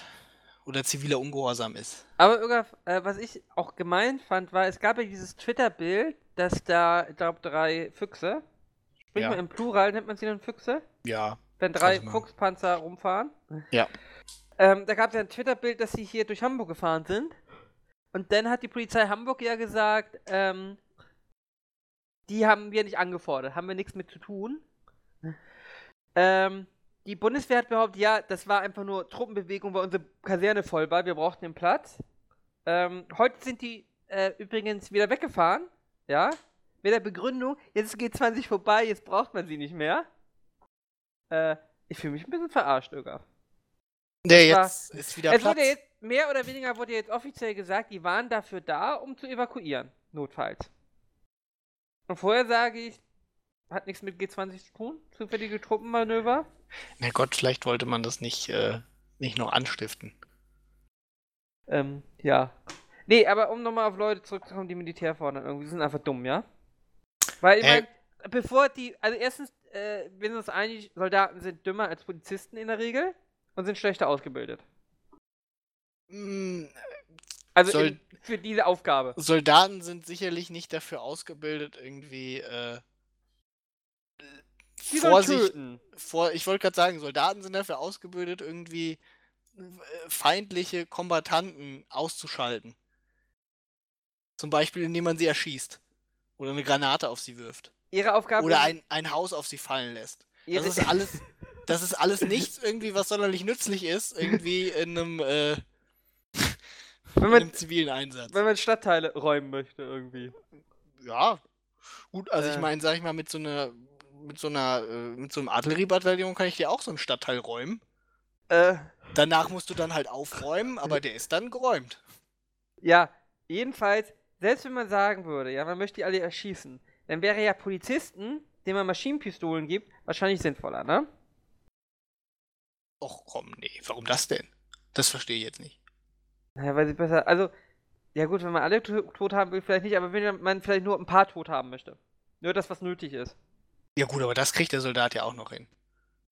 oder ziviler Ungehorsam ist. Aber Irga, äh, was ich auch gemein fand, war, es gab ja dieses Twitter-Bild, dass da, ich glaube, drei Füchse, spricht Ja. man im Plural, nennt man sie dann Füchse? Ja. Wenn drei Fuchspanzer rumfahren. Ja. Ähm, da gab es ja ein Twitter-Bild, dass sie hier durch Hamburg gefahren sind. Und dann hat die Polizei Hamburg ja gesagt, ähm, die haben wir nicht angefordert, haben wir nichts mit zu tun. Ähm, die Bundeswehr hat behauptet, ja, das war einfach nur Truppenbewegung, weil unsere Kaserne voll war, wir brauchten den Platz. Ähm, heute sind die äh, übrigens wieder weggefahren, ja, mit der Begründung, jetzt ist G20 vorbei, jetzt braucht man sie nicht mehr. Äh, ich fühle mich ein bisschen verarscht, Ögaf. Nee, war- jetzt ist wieder Es Platz. wurde jetzt, mehr oder weniger wurde jetzt offiziell gesagt, die waren dafür da, um zu evakuieren, notfalls. Und vorher sage ich, hat nichts mit G20 zu tun, zufällige Truppenmanöver. Na Gott, vielleicht wollte man das nicht, äh, nicht noch anstiften. Ähm, ja. Nee, aber um nochmal auf Leute zurückzukommen, die Militär fordern, irgendwie die sind einfach dumm, ja? Weil, ich Äh. meine, bevor die, also erstens, äh, wir sind uns einig, Soldaten sind dümmer als Polizisten in der Regel und sind schlechter ausgebildet. Mm, Also Soll- in, für diese Aufgabe. Soldaten sind sicherlich nicht dafür ausgebildet, irgendwie äh, sollen Vorsicht, vor, ich wollte gerade sagen, Soldaten sind dafür ausgebildet, irgendwie äh, feindliche Kombattanten auszuschalten. Zum Beispiel, indem man sie erschießt. Oder eine Granate auf sie wirft. Ihre Aufgabe Oder ein, ein Haus auf sie fallen lässt. ihre, Das ist alles, [laughs] das ist alles nichts irgendwie, was sonderlich nützlich ist, irgendwie in einem, äh, [laughs] in wenn, man, einem zivilen Einsatz. wenn man Stadtteile räumen möchte, irgendwie. Ja. Gut, also ich Äh. meine, sag ich mal, mit so einer, mit so einer, äh, mit so einem Artilleriebataillon kann ich dir auch so einen Stadtteil räumen. Äh, Danach musst du dann halt aufräumen, aber der ist dann geräumt. ja, jedenfalls, selbst wenn man sagen würde, ja, man möchte die alle erschießen, dann wäre ja Polizisten, denen man Maschinenpistolen gibt, wahrscheinlich sinnvoller, ne? Och komm, nee, warum das denn? Das verstehe ich jetzt nicht. Naja, weil sie besser, also, ja gut, wenn man alle to tot haben will, vielleicht nicht, aber wenn man vielleicht nur ein paar tot haben möchte. Nur das, was nötig ist. Ja gut, aber das kriegt der Soldat ja auch noch hin.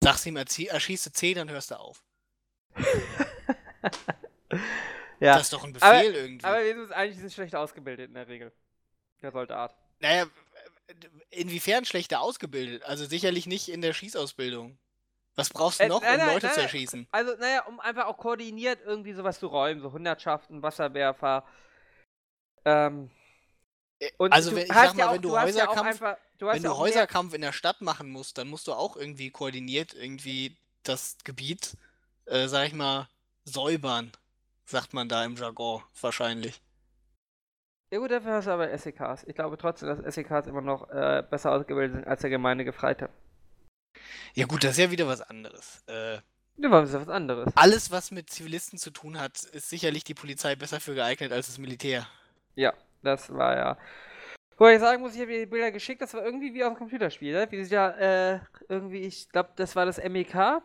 Sagst ihm, erschieße 10, dann hörst du auf. [laughs] Ja. Das ist doch ein Befehl aber, irgendwie. aber wir sind eigentlich sind schlecht ausgebildet in der Regel. Der Soldat. Naja, inwiefern schlechter ausgebildet? Also sicherlich nicht in der Schießausbildung. Was brauchst du Äh, noch, nein, um nein, Leute nein, zu erschießen? Also, naja, um einfach auch koordiniert irgendwie sowas zu räumen, so Hundertschaften, Wasserwerfer. Ähm, Äh, und also du wenn, ich sag ja mal, auch, wenn du, ja auch Häuserkampf, einfach, du wenn ja du Häuserkampf in der Stadt machen musst, dann musst du auch irgendwie koordiniert irgendwie das Gebiet, äh, sag ich mal, säubern, sagt man da im Jargon wahrscheinlich. Ja gut, dafür hast du aber SEKs. Ich glaube trotzdem, dass SEKs immer noch äh, besser ausgebildet sind als der gemeine Gefreite. Ja gut, das ist ja wieder was anderes. Äh, Ja, das was anderes? alles, was mit Zivilisten zu tun hat, ist sicherlich die Polizei besser für geeignet als das Militär. Ja, das war ja. Wobei ich sagen muss, ich habe dir die Bilder geschickt, das war irgendwie wie aus dem Computerspiel, ne? Wie sie ja äh, irgendwie, ich glaube, das war das MEK,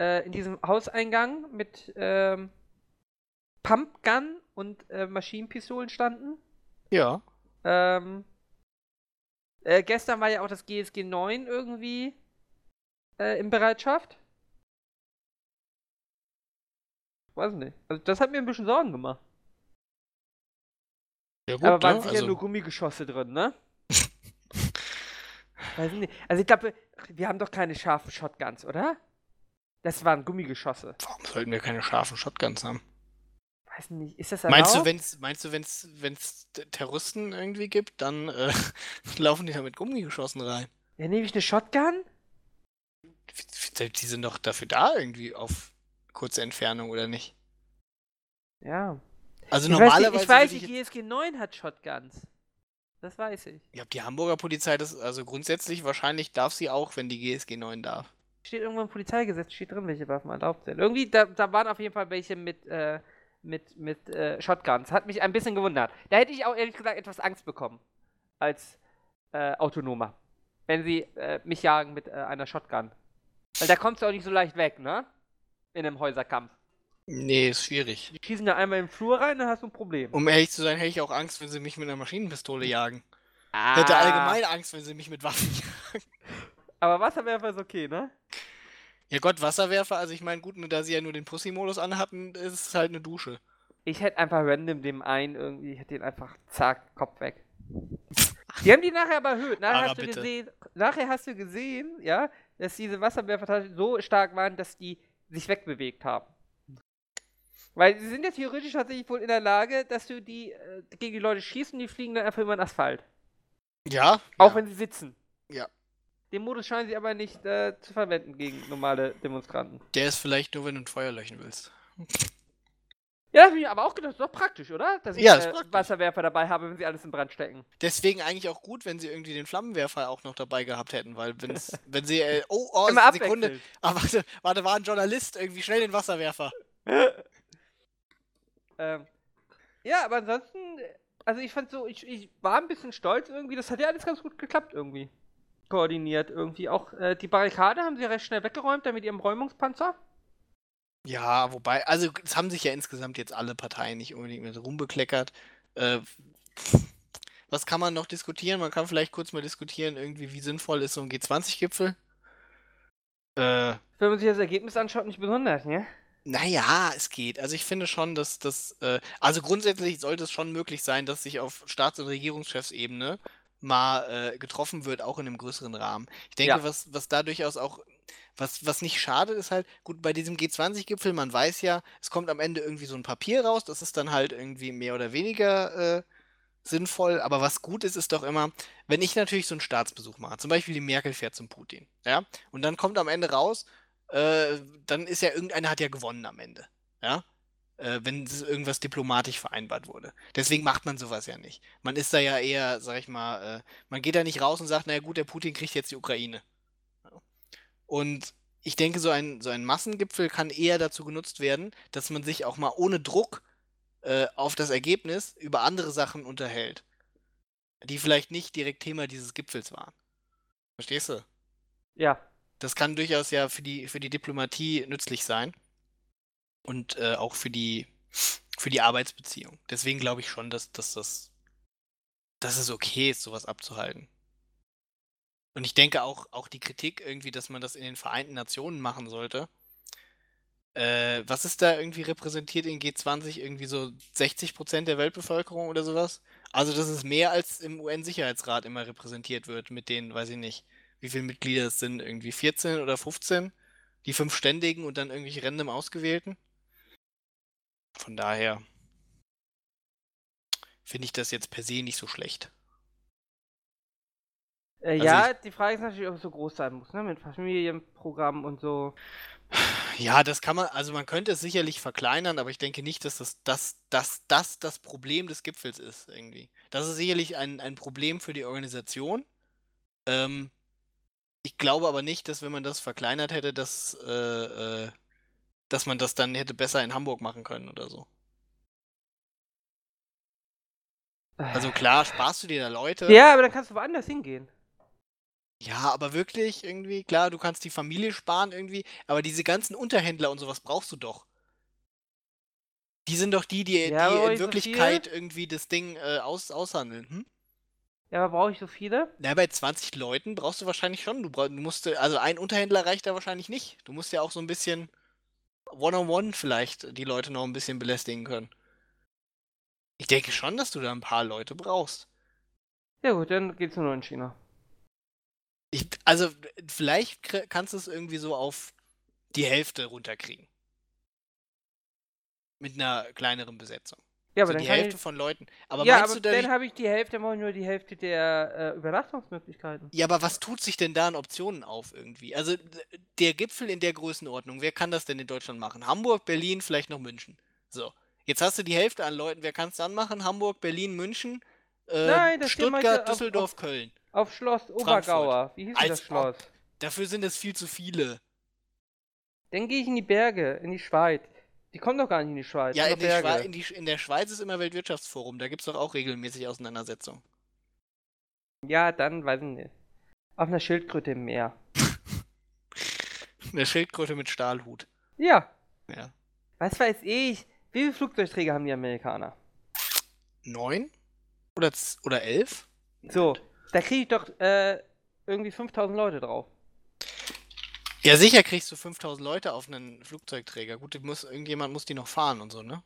äh, in diesem Hauseingang mit ähm, Pumpgun und äh, Maschinenpistolen standen. Ja. Ähm, äh, gestern war ja auch das GSG 9 irgendwie äh, in Bereitschaft. Weiß nicht. Also das hat mir ein bisschen Sorgen gemacht. Ja, gut, Aber waren ne? sicher also, nur Gummigeschosse drin, ne? [laughs] Weiß nicht. Also ich glaube, wir haben doch keine scharfen Shotguns, oder? Das waren Gummigeschosse. warum sollten wir keine scharfen Shotguns haben? Weiß nicht. Ist das erlaubt? Meinst du, wenn's, meinst du, wenn's, wenn's Terroristen irgendwie gibt, dann äh, [laughs] laufen die da mit Gummigeschossen rein? Ja, nehme ich eine Shotgun? Die die sind doch dafür da irgendwie auf kurze Entfernung, oder nicht? Ja. Also Ich weiß, normalerweise. nicht, ich weiß, die GSG 9 hat Shotguns. Das weiß ich. Ja, die Hamburger Polizei, das also grundsätzlich wahrscheinlich darf sie auch, wenn die GSG 9 darf. Steht irgendwo im Polizeigesetz, steht drin, welche Waffen erlaubt sind. Irgendwie, da, da waren auf jeden Fall welche mit, äh, mit, mit äh, Shotguns. Hat mich ein bisschen gewundert. Da hätte ich auch ehrlich gesagt etwas Angst bekommen. Als äh, Autonomer. Wenn sie äh, mich jagen mit äh, einer Shotgun. Weil da kommst du auch nicht so leicht weg, ne? In einem Häuserkampf. Nee, ist schwierig. Die schießen da einmal im Flur rein, dann hast du ein Problem. Um ehrlich zu sein, hätte ich auch Angst, wenn sie mich mit einer Maschinenpistole jagen. Ah, Hätte allgemein Angst, wenn sie mich mit Waffen [laughs] jagen. Aber Wasserwerfer ist okay, ne? Ja Gott, Wasserwerfer, also ich meine, gut, nur da sie ja nur den Pussy-Modus anhatten, ist es halt eine Dusche. Ich hätte einfach random dem einen irgendwie, ich hätte den einfach zack, Kopf weg. Die haben die nachher aber erhöht. Nachher Aber hast du bitte. gesehen, nachher hast du gesehen, ja, dass diese Wasserwerfer so stark waren, dass die sich wegbewegt haben. Weil sie sind ja theoretisch tatsächlich wohl in der Lage, dass du die äh, gegen die Leute schießt und die fliegen dann einfach über den Asphalt. Ja? Auch ja. wenn sie sitzen. Ja. Den Modus scheinen sie aber nicht äh, zu verwenden gegen normale Demonstranten. Der ist vielleicht nur, wenn du ein Feuer löschen willst. Ja, habe ich aber auch gedacht, das ist doch praktisch, oder? Dass ich Ja, äh. Wasserwerfer dabei habe, wenn sie alles in Brand stecken. Deswegen eigentlich auch gut, wenn sie irgendwie den Flammenwerfer auch noch dabei gehabt hätten, weil wenn's, [laughs] wenn sie, äh, oh, oh, Immer Sekunde, ah, warte, warte, war ein Journalist, irgendwie schnell den Wasserwerfer. [laughs] Ähm, ja, aber ansonsten, also ich fand so, ich, ich war ein bisschen stolz irgendwie, das hat ja alles ganz gut geklappt irgendwie. Koordiniert irgendwie. Auch äh, die Barrikade haben sie recht schnell weggeräumt, da mit ihrem Räumungspanzer. Ja, wobei, also es haben sich ja insgesamt jetzt alle Parteien nicht unbedingt mit rumbekleckert. Äh, was kann man noch diskutieren? Man kann vielleicht kurz mal diskutieren, irgendwie, wie sinnvoll ist so ein G20-Gipfel. Äh, Wenn man sich das Ergebnis anschaut, nicht besonders, ne? Naja, es geht. Also ich finde schon, dass das, äh, also grundsätzlich sollte es schon möglich sein, dass sich auf Staats- und Regierungschefsebene mal äh, getroffen wird, auch in einem größeren Rahmen. Ich denke, Ja. was, was da durchaus auch, was, was nicht schade ist halt, gut, bei diesem G20-Gipfel, man weiß ja, es kommt am Ende irgendwie so ein Papier raus, das ist dann halt irgendwie mehr oder weniger äh, sinnvoll, aber was gut ist, ist doch immer, wenn ich natürlich so einen Staatsbesuch mache, zum Beispiel die Merkel fährt zum Putin, ja, und dann kommt am Ende raus, äh, dann ist ja irgendeiner hat ja gewonnen am Ende. Ja? Äh, wenn irgendwas diplomatisch vereinbart wurde. Deswegen macht man sowas ja nicht. Man ist da ja eher, sag ich mal, äh, man geht da nicht raus und sagt, naja gut, der Putin kriegt jetzt die Ukraine. Und ich denke, so ein, so ein Massengipfel kann eher dazu genutzt werden, dass man sich auch mal ohne Druck äh, auf das Ergebnis über andere Sachen unterhält. Die vielleicht nicht direkt Thema dieses Gipfels waren. Verstehst du? Ja. Das kann durchaus ja für die, für die Diplomatie nützlich sein. Und äh, auch für die, für die Arbeitsbeziehung. Deswegen glaube ich schon, dass, dass, das, dass es okay ist, sowas abzuhalten. Und ich denke auch, auch die Kritik irgendwie, dass man das in den Vereinten Nationen machen sollte. Äh, was ist da irgendwie repräsentiert in G20? Irgendwie so 60% der Weltbevölkerung oder sowas? Also das ist mehr als im UN-Sicherheitsrat immer repräsentiert wird mit den, weiß ich nicht, wie viele Mitglieder es sind, irgendwie 14 oder 15? Die fünf Ständigen und dann irgendwelche random Ausgewählten? Von daher finde ich das jetzt per se nicht so schlecht. Äh, Also ja, die Frage ist natürlich, ob es so groß sein muss, ne? Mit Familienprogramm und so. Ja, das kann man, also man könnte es sicherlich verkleinern, aber ich denke nicht, dass das das, das, das, das Problem des Gipfels ist, irgendwie. Das ist sicherlich ein, ein Problem für die Organisation. Ähm, ich glaube aber nicht, dass wenn man das verkleinert hätte, dass, äh, äh, dass man das dann hätte besser in Hamburg machen können oder so. Also klar, sparst du dir da Leute. Ja, aber dann kannst du woanders hingehen. Ja, aber wirklich irgendwie, klar, du kannst die Familie sparen irgendwie, aber diese ganzen Unterhändler und sowas brauchst du doch. Die sind doch die, die, Ja, die in ich so Wirklichkeit irgendwie das Ding äh, aus, aushandeln. Hm? Ja, aber brauche ich so viele? Na, bei 20 Leuten brauchst du wahrscheinlich schon. Du, brauch, du musst, also ein Unterhändler reicht da wahrscheinlich nicht. Du musst ja auch so ein bisschen one-on-one vielleicht die Leute noch ein bisschen belästigen können. Ich denke schon, dass du da ein paar Leute brauchst. Ja gut, dann geht's nur in China. Ich, also, vielleicht kannst du es irgendwie so auf die Hälfte runterkriegen. Mit einer kleineren Besetzung. Ja, aber so dann die Hälfte ich... von Leuten. Aber ja, meinst aber du, da dann habe ich die Hälfte, dann nur die Hälfte der äh, Übernachtungsmöglichkeiten. Ja, aber was tut sich denn da an Optionen auf irgendwie? Also der Gipfel in der Größenordnung, wer kann das denn in Deutschland machen? Hamburg, Berlin, vielleicht noch München. So. Jetzt hast du die Hälfte an Leuten, wer kann es dann machen? Hamburg, Berlin, München, äh, Nein, Stuttgart, auf- Düsseldorf, auf- Köln. Auf Schloss Obergauer. Wie hieß Als das Schloss? Dafür sind es viel zu viele. Dann gehe ich in die Berge, in die Schweiz. Die kommen doch gar nicht in die Schweiz. Ja, in, die Berge. Schwei in, die, in der Schweiz ist immer Weltwirtschaftsforum, da gibt es doch auch regelmäßig Auseinandersetzungen. Ja, dann weiß ich nicht. Auf einer Schildkröte im Meer. [laughs] Eine Schildkröte mit Stahlhut. Ja, Ja. was weiß ich. Wie viele Flugzeugträger haben die Amerikaner? Neun? Oder, oder elf? So, da kriege ich doch äh, irgendwie 5000 Leute drauf. Ja, sicher kriegst du 5000 Leute auf einen Flugzeugträger. Gut, muss, irgendjemand muss die noch fahren und so, ne?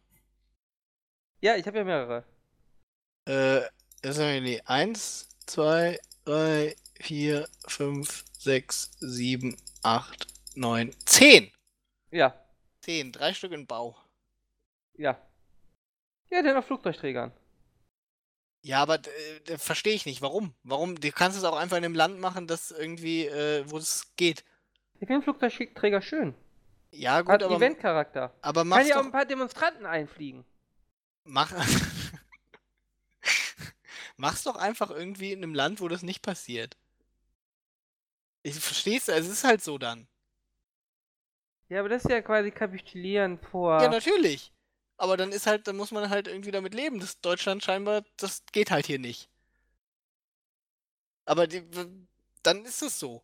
Ja, ich habe ja mehrere. Äh, das sind die 1, 2, 3, 4, 5, 6, 7, 8, 9, 10. Ja, 10, drei Stück in Bau. ja. Ja, dann auf Flugzeugträgern. Ja, aber äh, verstehe ich nicht. Warum? Warum? Du kannst es auch einfach in einem Land machen, das irgendwie, äh, wo es geht. Ich finde Flugzeugträger schön. Ja, gut, Hat aber, Eventcharakter. aber Kann mach's ja auch ein paar Demonstranten einfliegen. mach, [laughs] mach's doch einfach irgendwie in einem Land, wo das nicht passiert. Ich versteh's, es ist halt so dann. Ja, aber das ist ja quasi kapitulieren vor. Ja, natürlich. Aber dann ist halt, dann muss man halt irgendwie damit leben, dass Deutschland scheinbar, das geht halt hier nicht. Aber die, dann ist es so.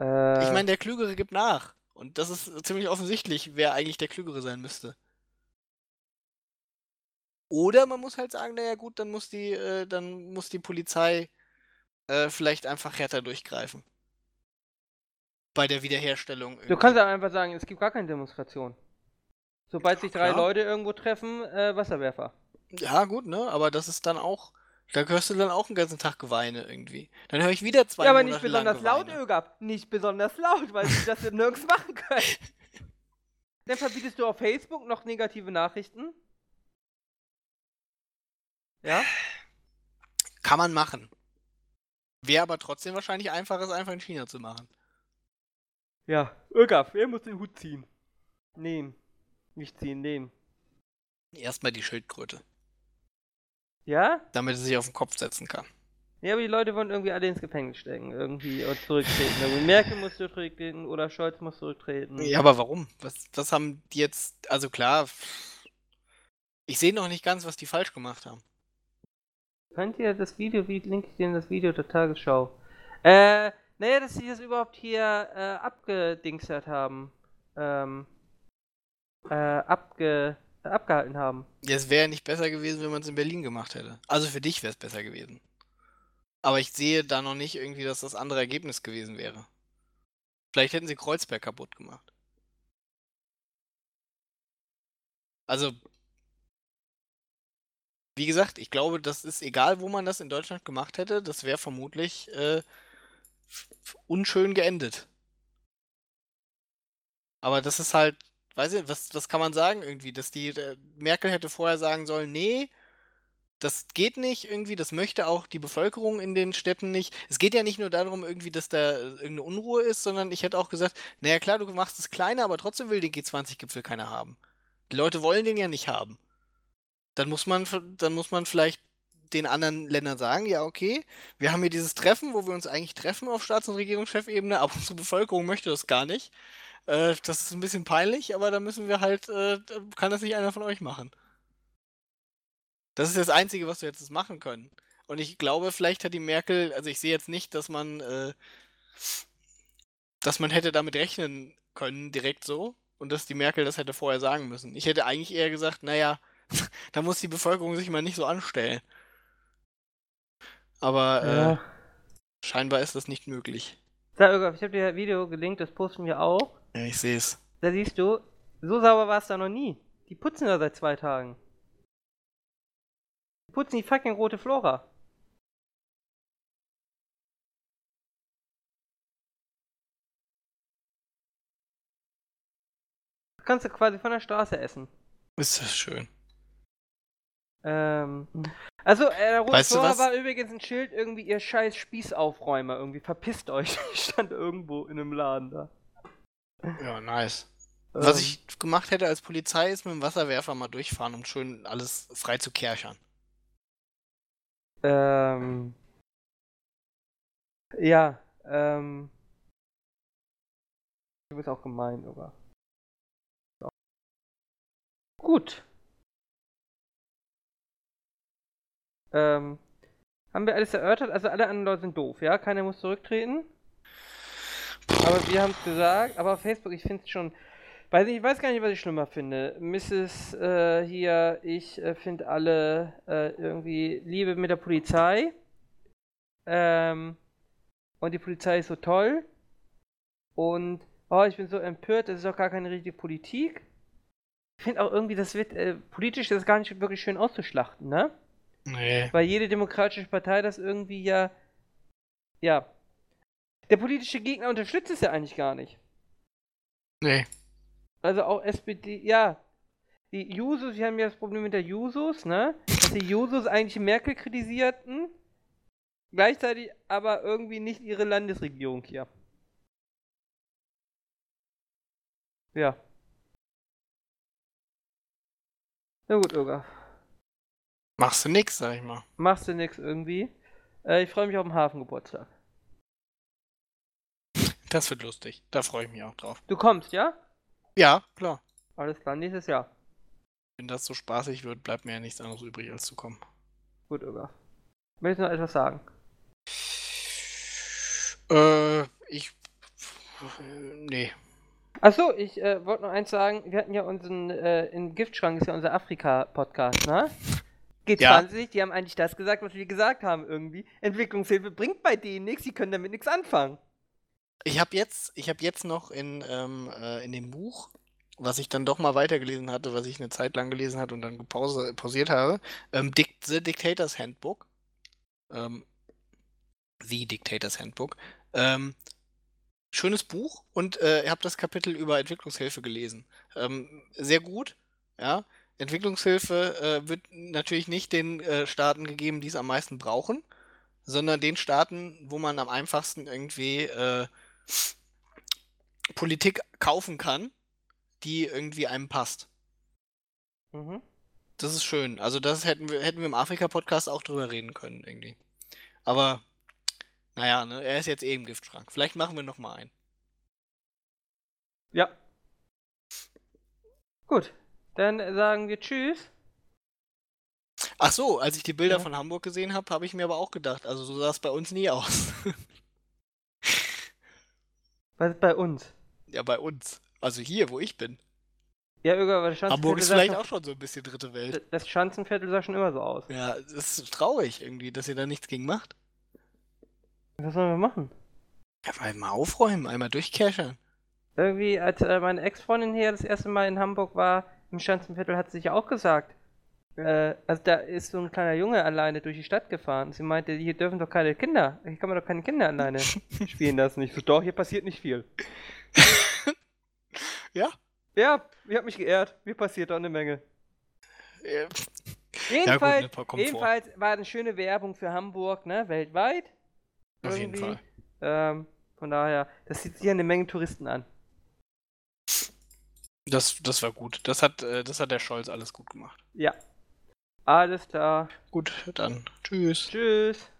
äh, Ich meine, der Klügere gibt nach. Und das ist ziemlich offensichtlich, wer eigentlich der Klügere sein müsste. Oder man muss halt sagen, naja gut, dann muss die, äh, dann muss die Polizei äh, vielleicht einfach härter durchgreifen. Bei der Wiederherstellung. du irgendwie. kannst ja einfach sagen, es gibt gar keine Demonstration. Sobald Ja, sich drei klar. Leute irgendwo treffen, äh, Wasserwerfer. Ja, gut, ne? Aber das ist dann auch. Da hörst du dann auch den ganzen Tag Geweine irgendwie. Dann höre ich wieder zwei ja, aber nicht Monate lang besonders laut. Ögab. Nicht besonders laut, weil sie das [laughs] ja nirgends machen können. Dann verbietest du auf Facebook noch negative Nachrichten. Ja? Kann man machen. Wäre aber trotzdem wahrscheinlich einfacher, es einfach in China zu machen. Ja. Ögab, wer muss den Hut ziehen? Nehmen. Nicht ziehen, nehmen. Erstmal die Schildkröte, Ja? damit er sich auf den Kopf setzen kann. Ja, aber die Leute wollen irgendwie alle ins Gefängnis stecken, irgendwie, und zurücktreten. Irgendwie Merkel muss zurücktreten oder Scholz muss zurücktreten. Ja, aber warum? Was, was haben die jetzt. Also klar. Ich sehe noch nicht ganz, was die falsch gemacht haben. Könnt ihr das Video, wie link ich dir in das Video der Tagesschau? Äh, naja, dass sie das überhaupt hier äh, abgedingstert haben. Ähm, äh, abge, äh, abgehalten haben. Ja, es wäre nicht besser gewesen, wenn man es in Berlin gemacht hätte. Also für dich wäre es besser gewesen. Aber ich sehe da noch nicht irgendwie, dass das andere Ergebnis gewesen wäre. Vielleicht hätten sie Kreuzberg kaputt gemacht. Also, wie gesagt, ich glaube, das ist egal, wo man das in Deutschland gemacht hätte, das wäre vermutlich äh, unschön geendet. Aber das ist halt, weiß ich, was, was kann man sagen irgendwie, dass die äh, Merkel hätte vorher sagen sollen, nee, das geht nicht irgendwie, das möchte auch die Bevölkerung in den Städten nicht. Es geht ja nicht nur darum irgendwie, dass da äh, irgendeine Unruhe ist, sondern ich hätte auch gesagt, naja klar, du machst es kleiner, aber trotzdem will den G20-Gipfel keiner haben. Die Leute wollen den ja nicht haben. Dann muss man, dann muss man vielleicht den anderen Ländern sagen, ja okay, wir haben hier dieses Treffen, wo wir uns eigentlich treffen auf Staats- und Regierungschefebene, aber unsere Bevölkerung möchte das gar nicht. äh, das ist ein bisschen peinlich, aber da müssen wir halt, äh, kann das nicht einer von euch machen. Das ist das Einzige, was wir jetzt machen können. Und ich glaube, vielleicht hat die Merkel, also ich sehe jetzt nicht, dass man, äh, dass man hätte damit rechnen können, direkt so, und dass die Merkel das hätte vorher sagen müssen. Ich hätte eigentlich eher gesagt, naja, [laughs] da muss die Bevölkerung sich mal nicht so anstellen. Aber äh, ja. scheinbar ist das nicht möglich. Da, ich habe dir ein Video gelinkt, das posten wir auch. Ja, ich sehe es. Da siehst du, so sauber war es da noch nie. Die putzen da seit zwei Tagen. Die putzen die fucking rote Flora. kannst du quasi von der Straße essen. Ist das schön. Ähm, also, äh, weißt du war übrigens ein Schild, irgendwie, ihr scheiß Spießaufräumer, irgendwie, verpisst euch. [laughs] Ich stand irgendwo in einem Laden da. Ja, nice. Ähm, Was ich gemacht hätte als Polizei, ist mit dem Wasserwerfer mal durchfahren, um schön alles frei zu kerchern. Ähm. Ja, ähm. Du bist auch gemein, oder? Gut. Ähm, haben wir alles erörtert? Also alle anderen Leute sind doof, ja? Keiner muss zurücktreten. Aber wir haben es gesagt, aber Facebook, ich finde es schon. Weiß ich, ich weiß gar nicht, was ich schlimmer finde. Mrs. Äh, hier, ich äh, finde alle äh, irgendwie Liebe mit der Polizei. Ähm, und die Polizei ist so toll. Und oh, ich bin so empört, das ist doch gar keine richtige Politik. Ich finde auch irgendwie, das wird äh, politisch das gar nicht wirklich schön auszuschlachten, ne? Nee. Weil jede demokratische Partei das irgendwie ja. Ja. Der politische Gegner unterstützt es ja eigentlich gar nicht. Nee. Also auch SPD, ja. Die Jusos, wir haben ja das Problem mit der Jusos, ne? Dass die Jusos eigentlich Merkel kritisierten, gleichzeitig aber irgendwie nicht ihre Landesregierung hier. Ja. Na gut, Irga. Machst du nix, sag ich mal. Machst du nix irgendwie. Äh, ich freue mich auf den Hafengeburtstag. [laughs] Das wird lustig. Da freue ich mich auch drauf. Du kommst, ja? Ja, klar. Alles klar, nächstes Jahr. Wenn das so spaßig wird, bleibt mir ja nichts anderes übrig, als zu kommen. Gut, Irga. Möchtest du noch etwas sagen? Äh, ich. Nee. Achso, ich äh, wollte noch eins sagen. Wir hatten ja unseren, äh, im Giftschrank ist ja unser Afrika-Podcast, ne? G20, ja. die haben eigentlich das gesagt, was wir gesagt haben irgendwie. Entwicklungshilfe bringt bei denen nichts, die können damit nichts anfangen. Ich habe jetzt, hab jetzt noch in, ähm, äh, in dem Buch, was ich dann doch mal weitergelesen hatte, was ich eine Zeit lang gelesen hatte und dann gepause, pausiert habe, ähm, Dic The Dictator's Handbook. Ähm, The Dictator's Handbook. Ähm, schönes Buch und äh, ihr habt das Kapitel über Entwicklungshilfe gelesen. Ähm, sehr gut, ja. Entwicklungshilfe äh, wird natürlich nicht den äh, Staaten gegeben, die es am meisten brauchen, sondern den Staaten, wo man am einfachsten irgendwie äh, Politik kaufen kann, die irgendwie einem passt. Mhm. Das ist schön. Also das hätten wir, hätten wir im Afrika-Podcast auch drüber reden können, irgendwie. Aber naja, ne, er ist jetzt eh im Giftschrank. Vielleicht machen wir noch mal einen. Ja. Gut, dann sagen wir Tschüss. Ach so, als ich die Bilder ja. von Hamburg gesehen habe, habe ich mir aber auch gedacht, also so sah es bei uns nie aus. [laughs] Was ist bei uns? Ja, bei uns. Also hier, wo ich bin. Ja, aber das Hamburg ist vielleicht auch schon so ein bisschen dritte Welt. Das Schanzenviertel sah schon immer so aus. Ja, das ist traurig irgendwie, dass ihr da nichts gegen macht. Was sollen wir machen? Ja, mal aufräumen, einmal durchkerchern. Irgendwie, als äh, meine Ex-Freundin hier das erste Mal in Hamburg war, im Schanzenviertel, hat sie sich auch gesagt. Äh, also da ist so ein kleiner Junge alleine durch die Stadt gefahren. Sie meinte, hier dürfen doch keine Kinder, hier kann man doch keine Kinder alleine [laughs] spielen lassen. Ich so, doch, hier passiert nicht viel. [laughs] ja? Ja, ich hab mich geehrt. Mir passiert doch eine Menge. Ja. Jedenfalls, ja, gut, ne, jedenfalls war eine schöne Werbung für Hamburg, ne, weltweit. Auf jeden Fall. Ähm, von daher, das zieht sich eine Menge Touristen an. Das, das war gut. Das hat, äh, das hat der Scholz alles gut gemacht. Ja. Alles klar. Gut, dann. Tschüss. Tschüss.